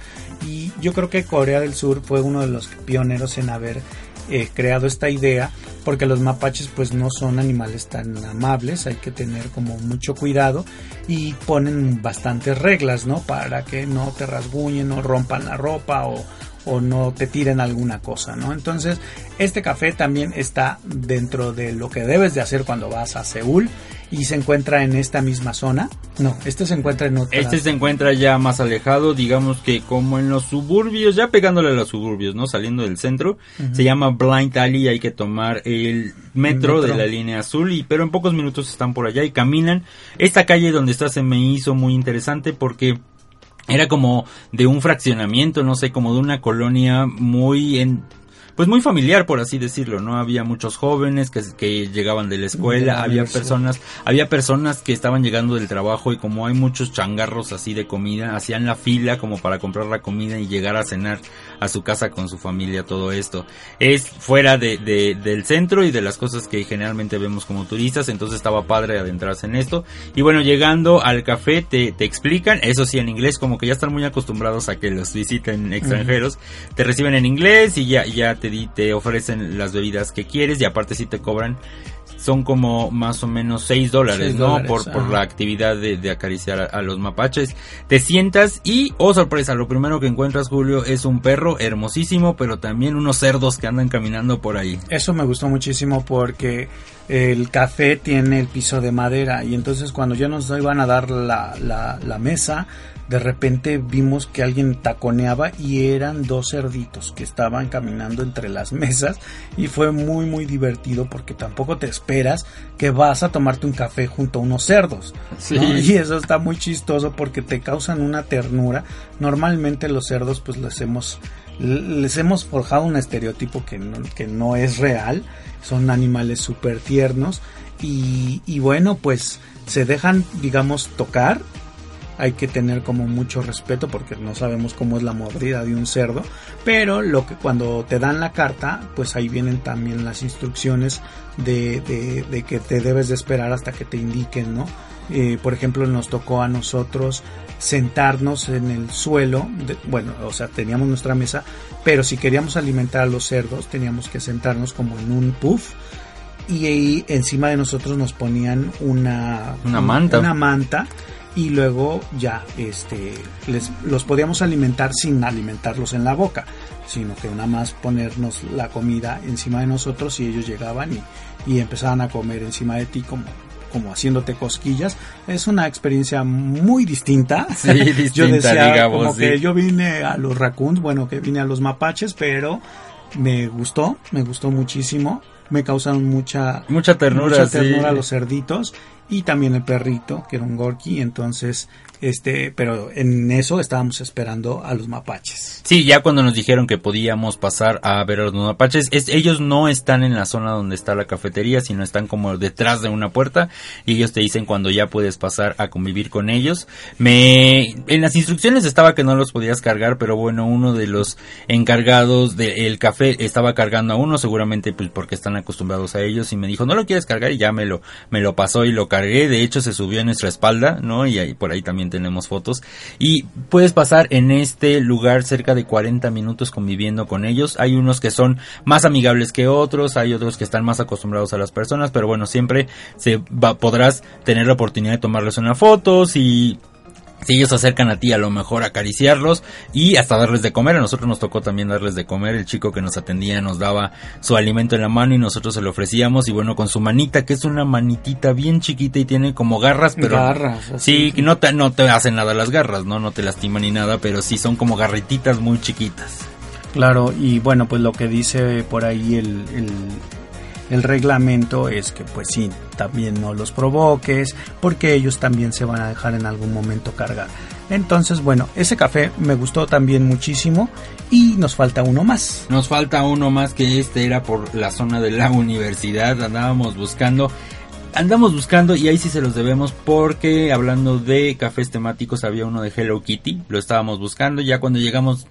Y yo creo que Corea del Sur fue uno de los pioneros en haber eh, creado esta idea porque los mapaches pues no son animales tan amables, hay que tener como mucho cuidado y ponen bastantes reglas, ¿no? Para que no te rasguñen, no rompan la ropa o, o no te tiren alguna cosa, ¿no? Entonces, este café también está dentro de lo que debes de hacer cuando vas a Seúl y se encuentra en esta misma zona. No, este se encuentra en otra. Este se encuentra ya más alejado, digamos que como en los suburbios, ya pegándole a los suburbios, ¿no? Saliendo del centro. Se llama Blind Alley, hay que tomar el metro, de la línea azul, y pero en pocos minutos están por allá y caminan. Esta calle donde está se me hizo muy interesante porque era como de un fraccionamiento, no sé, como de una colonia muy en pues muy familiar por así decirlo, ¿no? Había muchos jóvenes que, que llegaban de la escuela, había personas, había personas que estaban llegando del trabajo y como hay muchos changarros así de comida, hacían la fila como para comprar la comida y llegar a cenar a su casa con su familia, todo esto. Es fuera de, de, del centro y de las cosas que generalmente vemos como turistas, entonces estaba padre adentrarse en esto. Y bueno, llegando al café te, te explican, eso sí en inglés, como que ya están muy acostumbrados a que los visiten extranjeros, te reciben en inglés y ya, ya te, te ofrecen las bebidas que quieres y aparte si te cobran son como más o menos 6 dólares, ¿no? por, por la actividad de, de acariciar a, los mapaches. Te sientas y, oh sorpresa, lo primero que encuentras, Julio, es un perro hermosísimo, pero también unos cerdos que andan caminando por ahí. Eso me gustó muchísimo porque el café tiene el piso de madera y entonces cuando ya nos iban a dar la, la, la mesa, de repente vimos que alguien taconeaba y eran dos cerditos que estaban caminando entre las mesas y fue muy muy divertido porque tampoco te esperas que vas a tomarte un café junto a unos cerdos. Y eso está muy chistoso porque te causan una ternura. Normalmente los cerdos pues les hemos les hemos forjado un estereotipo que no, que no es real. Son animales súper tiernos y, y bueno pues se dejan digamos tocar hay que tener como mucho respeto porque no sabemos cómo es la mordida de un cerdo, pero lo que cuando te dan la carta, pues ahí vienen también las instrucciones de, de, que te debes de esperar hasta que te indiquen, ¿no? Eh, por ejemplo, nos tocó a nosotros sentarnos en el suelo, bueno, o sea, teníamos nuestra mesa, pero si queríamos alimentar a los cerdos, teníamos que sentarnos como en un puff y ahí encima de nosotros nos ponían una, una manta. Una manta y luego ya este les los podíamos alimentar sin alimentarlos en la boca sino que nada más ponernos la comida encima de nosotros y ellos llegaban y, y empezaban a comer encima de ti como como haciéndote cosquillas. Es una experiencia muy distinta. Sí, distinta yo decía digamos, como que yo vine a los raccoons bueno que vine a los mapaches pero me gustó me gustó muchísimo. Me causaron mucha mucha ternura, mucha ternura los cerditos y también el perrito, que era un Gorky, entonces este, pero en eso estábamos esperando a los mapaches. Sí, ya cuando nos dijeron que podíamos pasar a ver a los mapaches, ellos no están en la zona donde está la cafetería, sino están como detrás de una puerta y ellos te dicen cuando ya puedes pasar a convivir con ellos. Me, en las instrucciones estaba que no los podías cargar, pero bueno, uno de los encargados del café estaba cargando a uno, seguramente pues porque están acostumbrados a ellos y me dijo, no lo quieres cargar y ya me lo, me lo pasó y lo cargó de hecho se subió en nuestra espalda. Y ahí, por ahí también tenemos fotos. Y puedes pasar en este lugar cerca de 40 minutos conviviendo con ellos. Hay unos que son más amigables que otros, hay otros que están más acostumbrados a las personas, pero bueno, siempre se va, podrás tener la oportunidad de tomarles una foto, si ellos se acercan a ti a lo mejor acariciarlos y hasta darles de comer. A nosotros nos tocó también darles de comer. El chico que nos atendía nos daba su alimento en la mano y nosotros se lo ofrecíamos y bueno, con su manita que es una manitita bien chiquita y tiene como garras, pero garras, sí, que no te no te hacen nada las garras, no no te lastiman ni nada, pero sí son como garrititas muy chiquitas. Claro, y bueno, pues lo que dice por ahí el, el el reglamento es que pues sí, también no los provoques porque ellos también se van a dejar en algún momento cargar. Entonces, bueno, ese café me gustó también muchísimo y nos falta uno más. Nos falta uno más que este era por la zona de la universidad, andábamos buscando andamos buscando y ahí sí se los debemos porque hablando de cafés temáticos había uno de Hello Kitty, lo estábamos buscando, ya cuando llegamos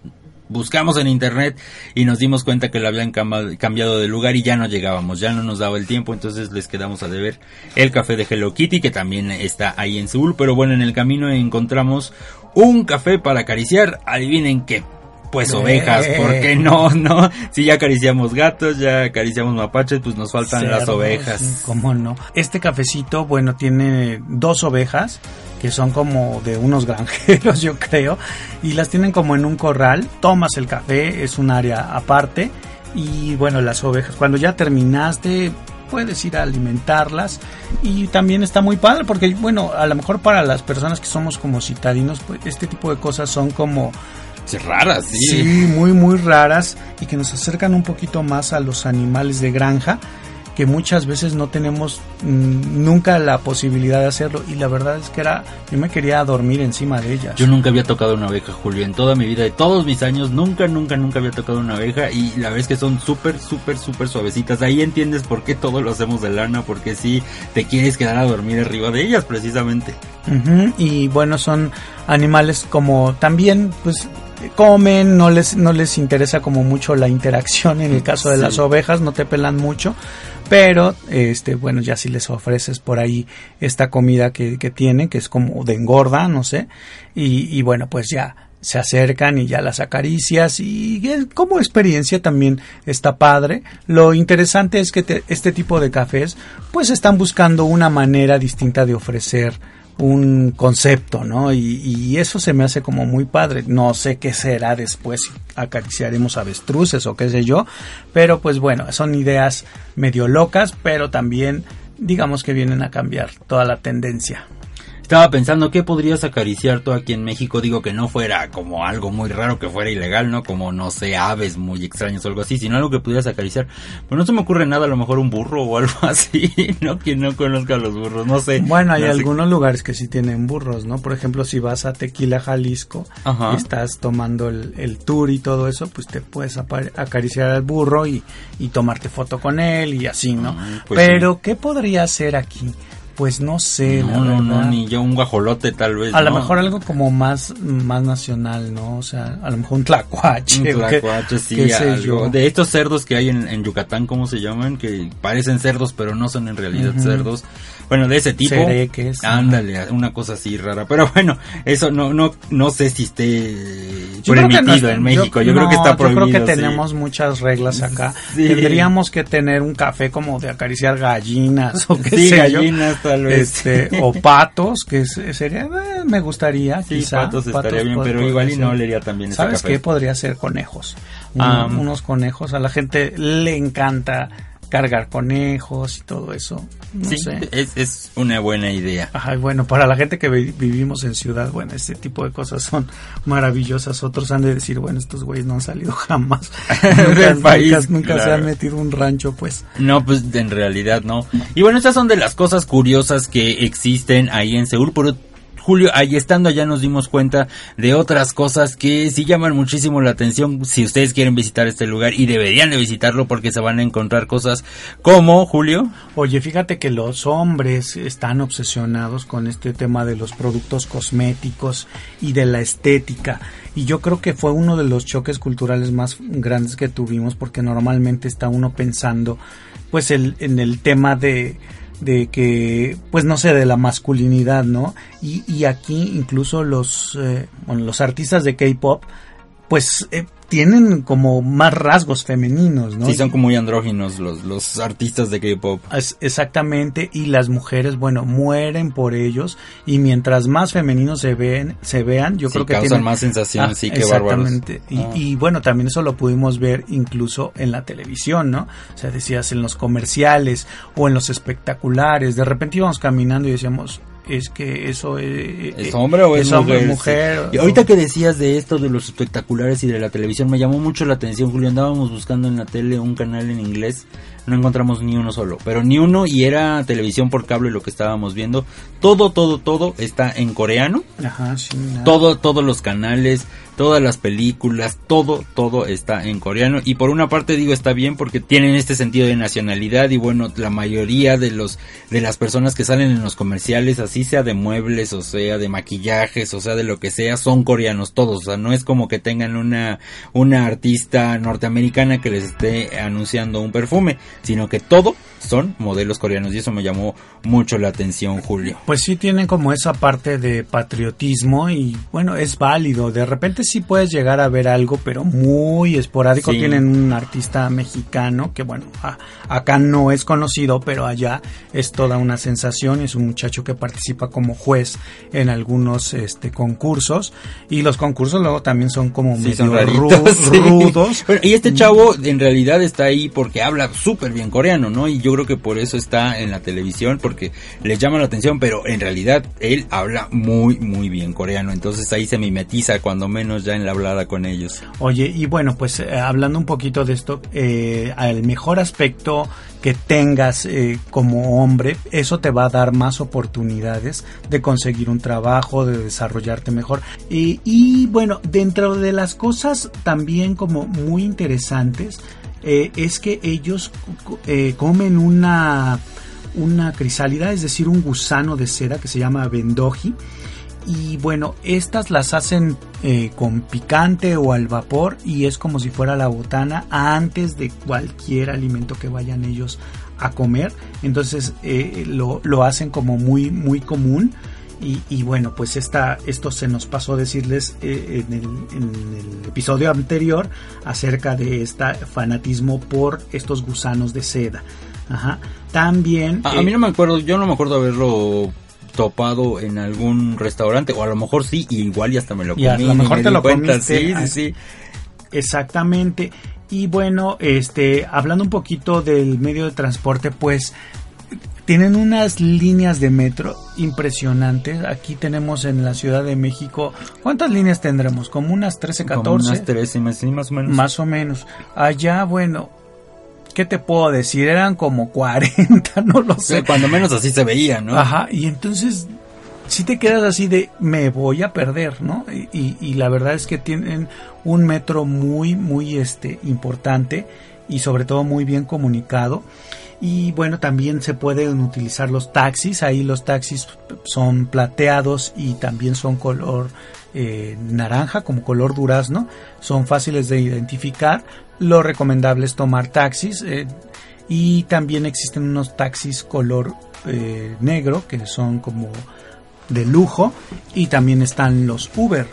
buscamos en internet y nos dimos cuenta que lo habían cambiado de lugar y ya no llegábamos, ya no nos daba el tiempo, entonces les quedamos a deber el café de Hello Kitty que también está ahí en Seúl, pero bueno, en el camino encontramos un café para acariciar, adivinen qué. Pues ovejas, ¿por qué no? No, si ya acariciamos gatos, ya acariciamos mapaches, pues nos faltan las ovejas. ¿Cómo no? Este cafecito, bueno, tiene dos ovejas, que son como de unos granjeros, yo creo, y las tienen como en un corral. Tomas el café, es un área aparte, y bueno, las ovejas, cuando ya terminaste, puedes ir a alimentarlas y también está muy padre porque bueno a lo mejor para las personas que somos como citadinos pues este tipo de cosas son como raras sí. sí muy muy raras y que nos acercan un poquito más a los animales de granja que muchas veces no tenemos mm, nunca la posibilidad de hacerlo y la verdad es que era yo me quería dormir encima de ellas. Yo nunca había tocado una abeja, Julio, en toda mi vida, de todos mis años, nunca, nunca, nunca había tocado una abeja y la verdad es que son súper, súper, súper suavecitas. Ahí entiendes por qué todo lo hacemos de lana, porque si te quieres quedar a dormir arriba de ellas, precisamente. Y bueno, son animales como también, pues comen, no les, no les interesa como mucho la interacción en el caso de las ovejas, no te pelan mucho, pero este bueno ya si les ofreces por ahí esta comida que, que tienen que es como de engorda no sé y, y bueno pues ya se acercan y ya las acaricias y como experiencia también está padre. Lo interesante es que este tipo de cafés pues están buscando una manera distinta de ofrecer un concepto, ¿no? Y, eso se me hace como muy padre. No sé qué será después, acariciaremos avestruces o qué sé yo, pero pues bueno, son ideas medio locas, pero también digamos que vienen a cambiar toda la tendencia. Estaba pensando qué podrías acariciar tú aquí en México, digo que no fuera como algo muy raro, que fuera ilegal, ¿no? Como, no sé, aves muy extrañas o algo así, sino algo que pudieras acariciar. Pero no se me ocurre nada, a lo mejor un burro o algo así, ¿no? Quien no conozca los burros, no sé. Bueno, hay algunos lugares que sí tienen burros, ¿no? Por ejemplo, si vas a Tequila, Jalisco, y estás tomando el, tour y todo eso, pues te puedes acariciar al burro y, y tomarte foto con él y así, ¿no? Ah, pues Pero, ¿qué podría hacer aquí? Pues no sé, no, no, no, ni yo un guajolote tal vez. A lo mejor algo como más, más nacional, ¿no? O sea, a lo mejor un tlacuache. Un tlacuache, sí, algo. De estos cerdos que hay en, en, Yucatán, ¿cómo se llaman? Que parecen cerdos, pero no son en realidad cerdos. Bueno, de ese tipo. Cereques. Ándale, una cosa así rara. Pero bueno, eso no, no, no sé si esté permitido en México. Yo, creo que está prohibido. Yo creo que tenemos muchas reglas acá. Tendríamos que tener un café como de acariciar gallinas o qué sí, gallinas, tal vez. Este, o patos, que sería, eh, me gustaría. Sí, patos estaría bien, pero igual y no leería también ¿Sabes qué? Podría ser conejos. unos conejos. A la gente le encanta cargar conejos y todo eso. No sí, sé. Es, es, una buena idea. Ay, bueno, para la gente que vivimos en ciudad, bueno, este tipo de cosas son maravillosas. Otros han de decir, bueno, estos güeyes no han salido jamás del país. Nunca, se han metido un rancho, pues. No, pues en realidad no. Y bueno, estas son de las cosas curiosas que existen ahí en Seúl, pero Julio, ahí estando allá nos dimos cuenta de otras cosas que sí llaman muchísimo la atención si ustedes quieren visitar este lugar y deberían de visitarlo porque se van a encontrar cosas como, Julio. Oye, fíjate que los hombres están obsesionados con este tema de los productos cosméticos y de la estética y yo creo que fue uno de los choques culturales más grandes que tuvimos porque normalmente está uno pensando pues el, en el tema de de que, pues no sé, de la masculinidad, ¿no? Y, y aquí incluso los, eh, bueno, los artistas de K-pop, pues eh, tienen como más rasgos femeninos, ¿no? Sí, son como muy andróginos los, los artistas de K-pop. exactamente, y las mujeres, bueno, mueren por ellos, y mientras más femeninos se ven, se vean, yo creo que causan tienen más sensación, Ah, sí, que exactamente. Y, Ah. y bueno, también eso lo pudimos ver incluso en la televisión, ¿no? O sea, decías en los comerciales o en los espectaculares. De repente íbamos caminando y decíamos, es que eso eh, ¿Es eh, hombre o es, hombre, mujer? mujer, Sí. Y ahorita que decías de esto de los espectaculares y de la televisión, me llamó mucho la atención, Julio. Andábamos buscando en la tele un canal en inglés, no encontramos ni uno solo, pero ni uno y era televisión por cable lo que estábamos viendo. Todo, todo, todo está en coreano. Ajá, sí, nada. Todo, todos los canales, todas las películas, todo, todo está en coreano. Y por una parte digo está bien porque tienen este sentido de nacionalidad y bueno, la mayoría de los, de las personas que salen en los comerciales, así sea de muebles, o sea de maquillajes, o sea de lo que sea, son coreanos todos. O sea, no es como que tengan una, una artista norteamericana que les esté anunciando un perfume, sino que todo son modelos coreanos y eso me llamó mucho la atención, Julio. Pues sí tienen como esa parte de patriotismo y bueno, es válido. De repente sí puedes llegar a ver algo, pero muy esporádico. Sí. Tienen un artista mexicano que bueno, a- acá no es conocido, pero allá es toda una sensación. Es un muchacho que participa como juez en algunos este concursos y los concursos luego también son como Sí, medio son ru- raritos, sí. rudos. Y este chavo en realidad está ahí porque habla súper bien coreano, ¿no? Y yo creo que por eso está en la televisión, porque les llama la atención, pero en realidad él habla muy, muy bien coreano. Entonces ahí se mimetiza cuando menos ya en la hablada con ellos. Oye, y bueno, pues eh, hablando un poquito de esto, eh, el mejor aspecto que tengas eh, como hombre, eso te va a dar más oportunidades de conseguir un trabajo, de desarrollarte mejor. Y bueno, dentro de las cosas también como muy interesantes, eh, es que ellos eh, comen una, una crisálida, es decir, un gusano de seda que se llama bendoji. Y bueno, estas las hacen eh, con picante o al vapor y es como si fuera la botana antes de cualquier alimento que vayan ellos a comer. Entonces lo, lo hacen como muy, muy común. Y, y bueno, pues esta, esto se nos pasó a decirles eh, en, el, en el episodio anterior acerca de este fanatismo por estos gusanos de seda. Ajá. También... A, a eh, mí no me acuerdo, yo no me acuerdo haberlo topado en algún restaurante, o a lo mejor sí, y igual y hasta me lo comí. Y a lo mejor me te lo cuenta. comiste, Sí, sí, sí. Exactamente. Y bueno, este, hablando un poquito del medio de transporte, pues tienen unas líneas de metro impresionantes. Aquí tenemos en la Ciudad de México, ¿cuántas líneas tendremos? Como unas 13, Como 14. unas tres, sí, más, sí, más o menos. Más o menos. Allá, bueno, ¿qué te puedo decir? Eran como 40, no lo sé. Sí, Cuando menos así se veía, ¿no? Ajá, y entonces si te quedas así de me voy a perder, ¿no? Y, y- y la verdad es que tienen un metro muy, muy este, importante y sobre todo muy bien comunicado. Y bueno, también se pueden utilizar los taxis. Ahí los taxis son plateados y también son color eh, naranja, como color durazno. Son fáciles de identificar. Lo recomendable es tomar taxis. eh, y también existen unos taxis color eh, negro que son como de lujo y también están los Uber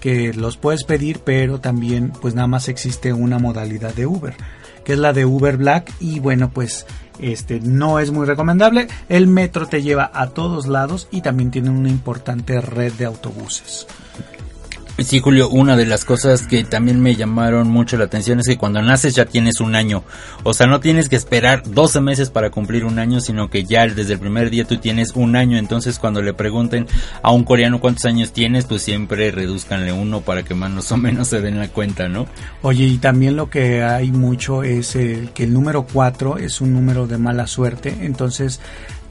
que los puedes pedir pero también pues nada más existe una modalidad de Uber que es la de Uber Black y bueno pues este no es muy recomendable. El metro te lleva a todos lados y también tiene una importante red de autobuses Sí, Julio, una de las cosas que también me llamaron mucho la atención es que cuando naces ya tienes un año. O sea, no tienes que esperar 12 meses para cumplir un año, sino que ya desde el primer día tú tienes un año. Entonces, cuando le pregunten a un coreano cuántos años tienes, pues siempre reduzcanle uno para que más o menos se den la cuenta, ¿no? Oye, y también lo que hay mucho es el, que el número 4 es un número de mala suerte, entonces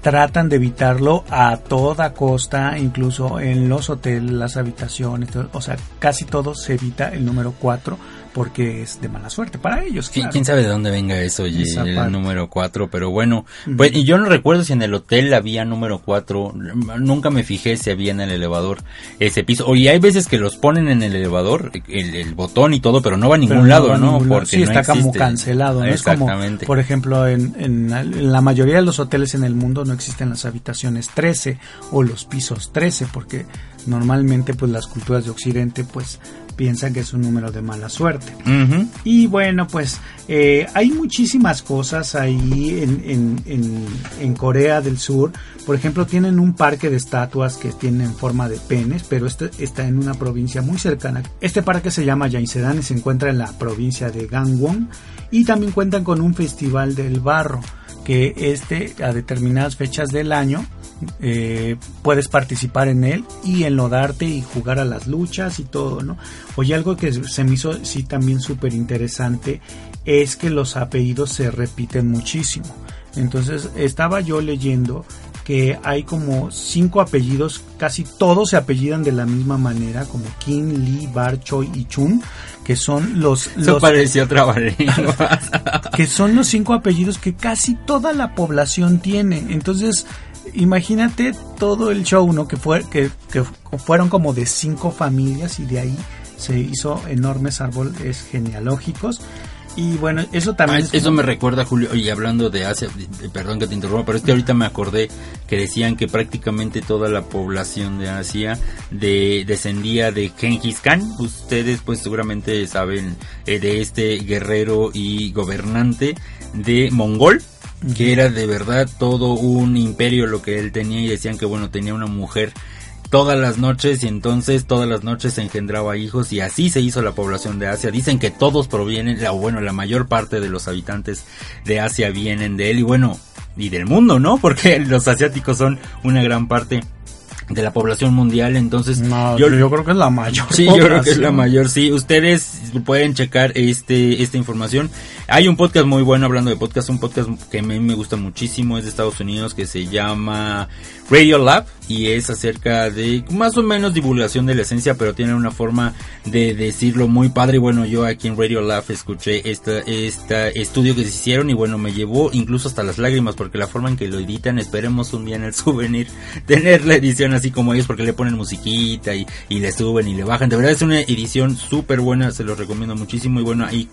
tratan de evitarlo a toda costa, incluso en los hoteles, las habitaciones, o sea, casi todo se evita el número 4 porque es de mala suerte para ellos. Claro. ¿Quién sabe de dónde venga eso, oye, el número 4? Pero bueno, pues y yo no recuerdo si en el hotel había número 4, nunca me fijé si había en el elevador ese piso. Oye, hay veces que los ponen en el elevador, el, botón y todo, pero no va a ningún lado, ¿no? Porque sí, está como cancelado, ¿no? Es como, por ejemplo, en, en, la mayoría de los hoteles en el mundo no existen las habitaciones 13 o los pisos 13, porque normalmente pues las culturas de Occidente pues piensan que es un número de mala suerte. Y bueno, pues eh, hay muchísimas cosas ahí en, en, en, Corea del Sur. Por ejemplo, tienen un parque de estatuas que tienen forma de penes, pero este está en una provincia muy cercana. Este parque se llama Yangtze y se encuentra en la provincia de Gangwon. Y también cuentan con un festival del barro, que este a determinadas fechas del año eh, puedes participar en él y enlodarte y jugar a las luchas y todo, ¿no? Oye, algo que se me hizo sí también súper interesante es que los apellidos se repiten muchísimo. Entonces estaba yo leyendo que hay como cinco apellidos, casi todos se apellidan de la misma manera, como Kim, Lee, Bar, Choi y Chun, que son los... Eso parecía otra Que son los cinco apellidos que casi toda la población tiene. Entonces, imagínate todo el show, ¿no? Que, fue, que, que fueron como de cinco familias y de ahí se hizo enormes árboles genealógicos. Y bueno, eso también... Ah, eso me recuerda, Julio, y hablando de Asia, perdón que te interrumpa, pero es que ahorita me acordé que decían que prácticamente toda la población de Asia de, descendía de Genghis Khan. Ustedes pues seguramente saben eh, de este guerrero y gobernante de Mongol que era de verdad todo un imperio lo que él tenía y decían que bueno tenía una mujer todas las noches y entonces todas las noches engendraba hijos y así se hizo la población de Asia. Dicen que todos provienen, o bueno, la mayor parte de los habitantes de Asia vienen de él y bueno, y del mundo, ¿no? Porque los asiáticos son una gran parte de la población mundial, entonces yo, yo, creo que es la mayor. Sí, yo creo que es la mayor, sí. Ustedes pueden checar este esta información. Hay un podcast muy bueno hablando de podcast, un podcast que a mí me gusta muchísimo, es de Estados Unidos que se llama Radio Lab y es acerca de más o menos divulgación de la esencia, pero tiene una forma de decirlo muy padre. Bueno, yo aquí en Radio Lab escuché esta, este estudio que se hicieron y bueno, me llevó incluso hasta las lágrimas porque la forma en que lo editan, esperemos un día en el souvenir tener la edición así como ellos porque le ponen musiquita y, y le suben y le bajan. De verdad es una edición súper buena, se los recomiendo muchísimo y bueno, ahí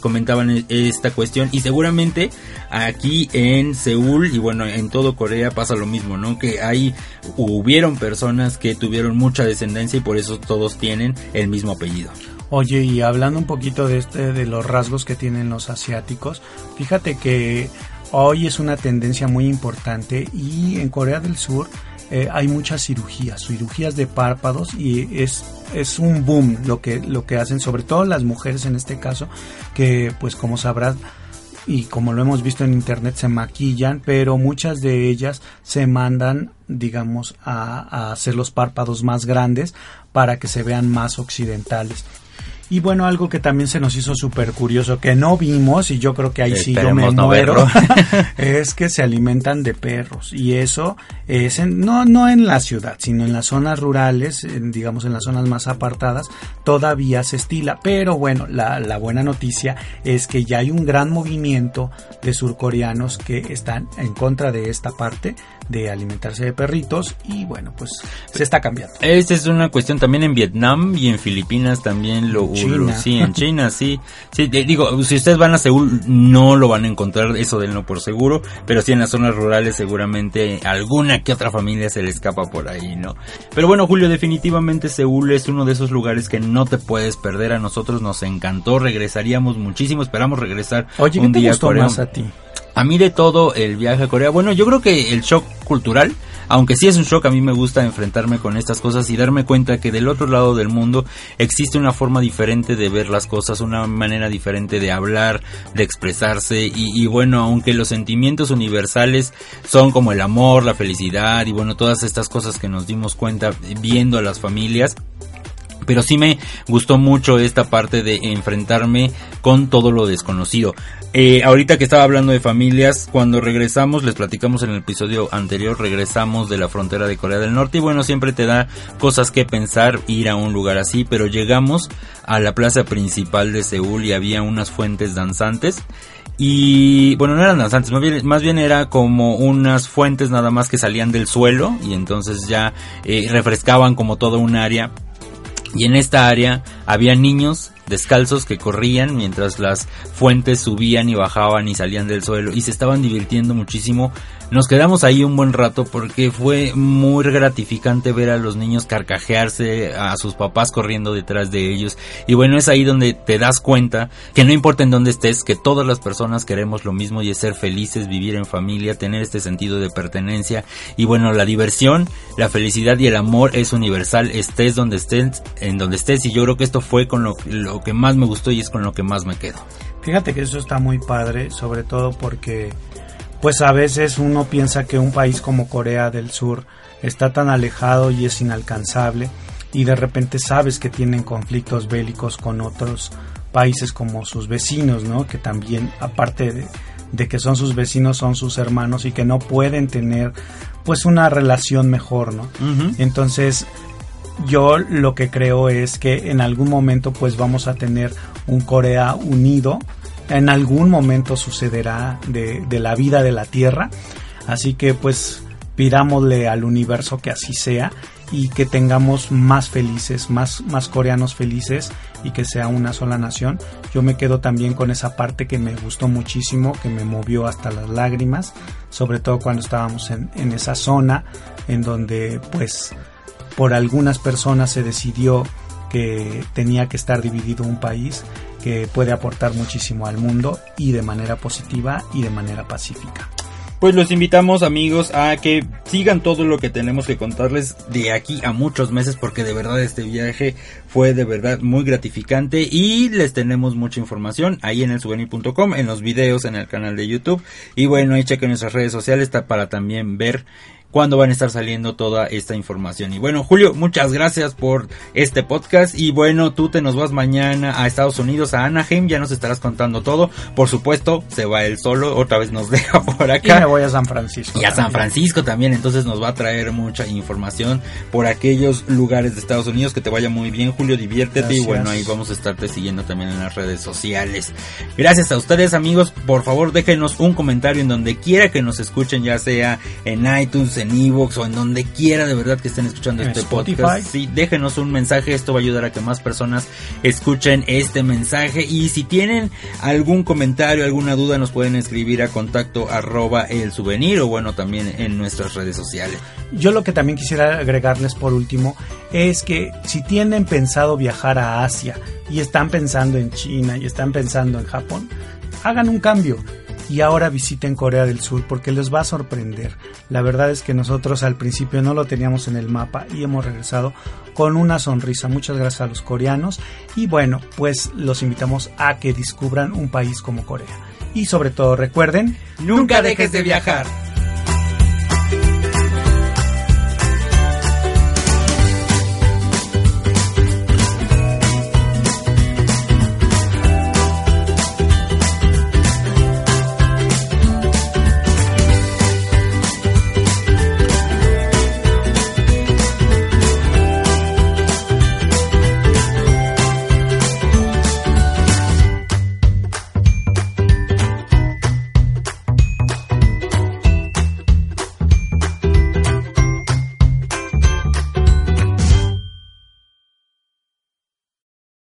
comentaban e, esta cuestión y seguramente aquí en Seúl y bueno, en todo Corea pasa lo mismo, ¿no? Que hay hubieron personas que tuvieron mucha descendencia y por eso todos tienen el mismo apellido. Oye, y hablando un poquito de este de los rasgos que tienen los asiáticos, fíjate que hoy es una tendencia muy importante y en Corea del Sur eh, hay muchas cirugías, cirugías de párpados y es, es un boom lo que, lo que hacen, sobre todo las mujeres en este caso, que pues como sabrás y como lo hemos visto en internet se maquillan, pero muchas de ellas se mandan, digamos, a hacer los párpados más grandes para que se vean más occidentales. Y bueno, algo que también se nos hizo súper curioso, que no vimos, y yo creo que ahí sí yo me muero, es que se alimentan de perros. Y eso es en, no, no en la ciudad, sino en las zonas rurales, digamos en las zonas más apartadas, todavía se estila. Pero bueno, la, la buena noticia es que ya hay un gran movimiento de surcoreanos que están en contra de esta parte de alimentarse de perritos y bueno, pues se está cambiando. Esta es una cuestión también en Vietnam y en Filipinas también lo China. sí, en China sí. Sí, digo, si ustedes van a Seúl no lo van a encontrar eso del no por seguro, pero sí en las zonas rurales seguramente alguna que otra familia se le escapa por ahí, ¿no? Pero bueno, Julio, definitivamente Seúl es uno de esos lugares que no te puedes perder. A nosotros nos encantó, regresaríamos muchísimo, esperamos regresar Oye, un día te más a ti? A mí de todo el viaje a Corea, bueno, yo creo que el shock cultural, aunque sí es un shock, a mí me gusta enfrentarme con estas cosas y darme cuenta que del otro lado del mundo existe una forma diferente de ver las cosas, una manera diferente de hablar, de expresarse y, y bueno, aunque los sentimientos universales son como el amor, la felicidad y bueno, todas estas cosas que nos dimos cuenta viendo a las familias, pero sí me gustó mucho esta parte de enfrentarme con todo lo desconocido. Eh, ahorita que estaba hablando de familias, cuando regresamos, les platicamos en el episodio anterior, regresamos de la frontera de Corea del Norte y bueno, siempre te da cosas que pensar ir a un lugar así, pero llegamos a la plaza principal de Seúl y había unas fuentes danzantes y bueno, no eran danzantes, más bien, más bien era como unas fuentes nada más que salían del suelo y entonces ya eh, refrescaban como todo un área y en esta área había niños descalzos que corrían mientras las fuentes subían y bajaban y salían del suelo y se estaban divirtiendo muchísimo. Nos quedamos ahí un buen rato porque fue muy gratificante ver a los niños carcajearse, a sus papás corriendo detrás de ellos. Y bueno, es ahí donde te das cuenta que no importa en dónde estés, que todas las personas queremos lo mismo y es ser felices, vivir en familia, tener este sentido de pertenencia. Y bueno, la diversión, la felicidad y el amor es universal, estés donde estés, en donde estés. Y yo creo que esto fue con lo, lo que más me gustó y es con lo que más me quedo. Fíjate que eso está muy padre, sobre todo porque pues a veces uno piensa que un país como Corea del Sur está tan alejado y es inalcanzable y de repente sabes que tienen conflictos bélicos con otros países como sus vecinos, ¿no? Que también, aparte de, que son sus vecinos, son sus hermanos y que no pueden tener pues una relación mejor, ¿no? Entonces, yo lo que creo es que en algún momento pues vamos a tener un Corea unido en algún momento sucederá de, la vida de la Tierra. Así que pues pidámosle al universo que así sea y que tengamos más felices, más, más coreanos felices y que sea una sola nación. Yo me quedo también con esa parte que me gustó muchísimo, que me movió hasta las lágrimas, sobre todo cuando estábamos en, en esa zona en donde pues por algunas personas se decidió que tenía que estar dividido un país que puede aportar muchísimo al mundo y de manera positiva y de manera pacífica. Pues los invitamos amigos a que sigan todo lo que tenemos que contarles de aquí a muchos meses porque de verdad este viaje fue de verdad muy gratificante y les tenemos mucha información ahí en el souvenir.com, en los videos, en el canal de YouTube y bueno ahí chequen nuestras redes sociales para también ver cuándo van a estar saliendo toda esta información. Y bueno, Julio, muchas gracias por este podcast. Y bueno, tú te nos vas mañana a Estados Unidos, a Anaheim, ya nos estarás contando todo. Por supuesto, se va él solo, otra vez nos deja por acá. Y me voy a San Francisco. Y a San Francisco también, entonces nos va a traer mucha información por aquellos lugares de Estados Unidos. Que te vaya muy bien, Julio, diviértete. Y bueno, ahí vamos a estarte siguiendo también en las redes sociales. Gracias a ustedes, amigos. Por favor, déjenos un comentario en donde quiera que nos escuchen, ya sea en iTunes, en Evox o en donde quiera de verdad que estén escuchando este podcast. Sí, déjenos un mensaje, esto va a ayudar a que más personas escuchen este mensaje y si tienen algún comentario, alguna duda nos pueden escribir a contacto arroba el souvenir o bueno también en nuestras redes sociales. Yo lo que también quisiera agregarles por último es que si tienen pensado viajar a Asia y están pensando en China y están pensando en Japón, hagan un cambio y ahora visiten Corea del Sur porque les va a sorprender. La verdad es que nosotros al principio no lo teníamos en el mapa y hemos regresado con una sonrisa. Muchas gracias a los coreanos y bueno, pues los invitamos a que descubran un país como Corea. Y sobre todo recuerden, nunca dejes de viajar.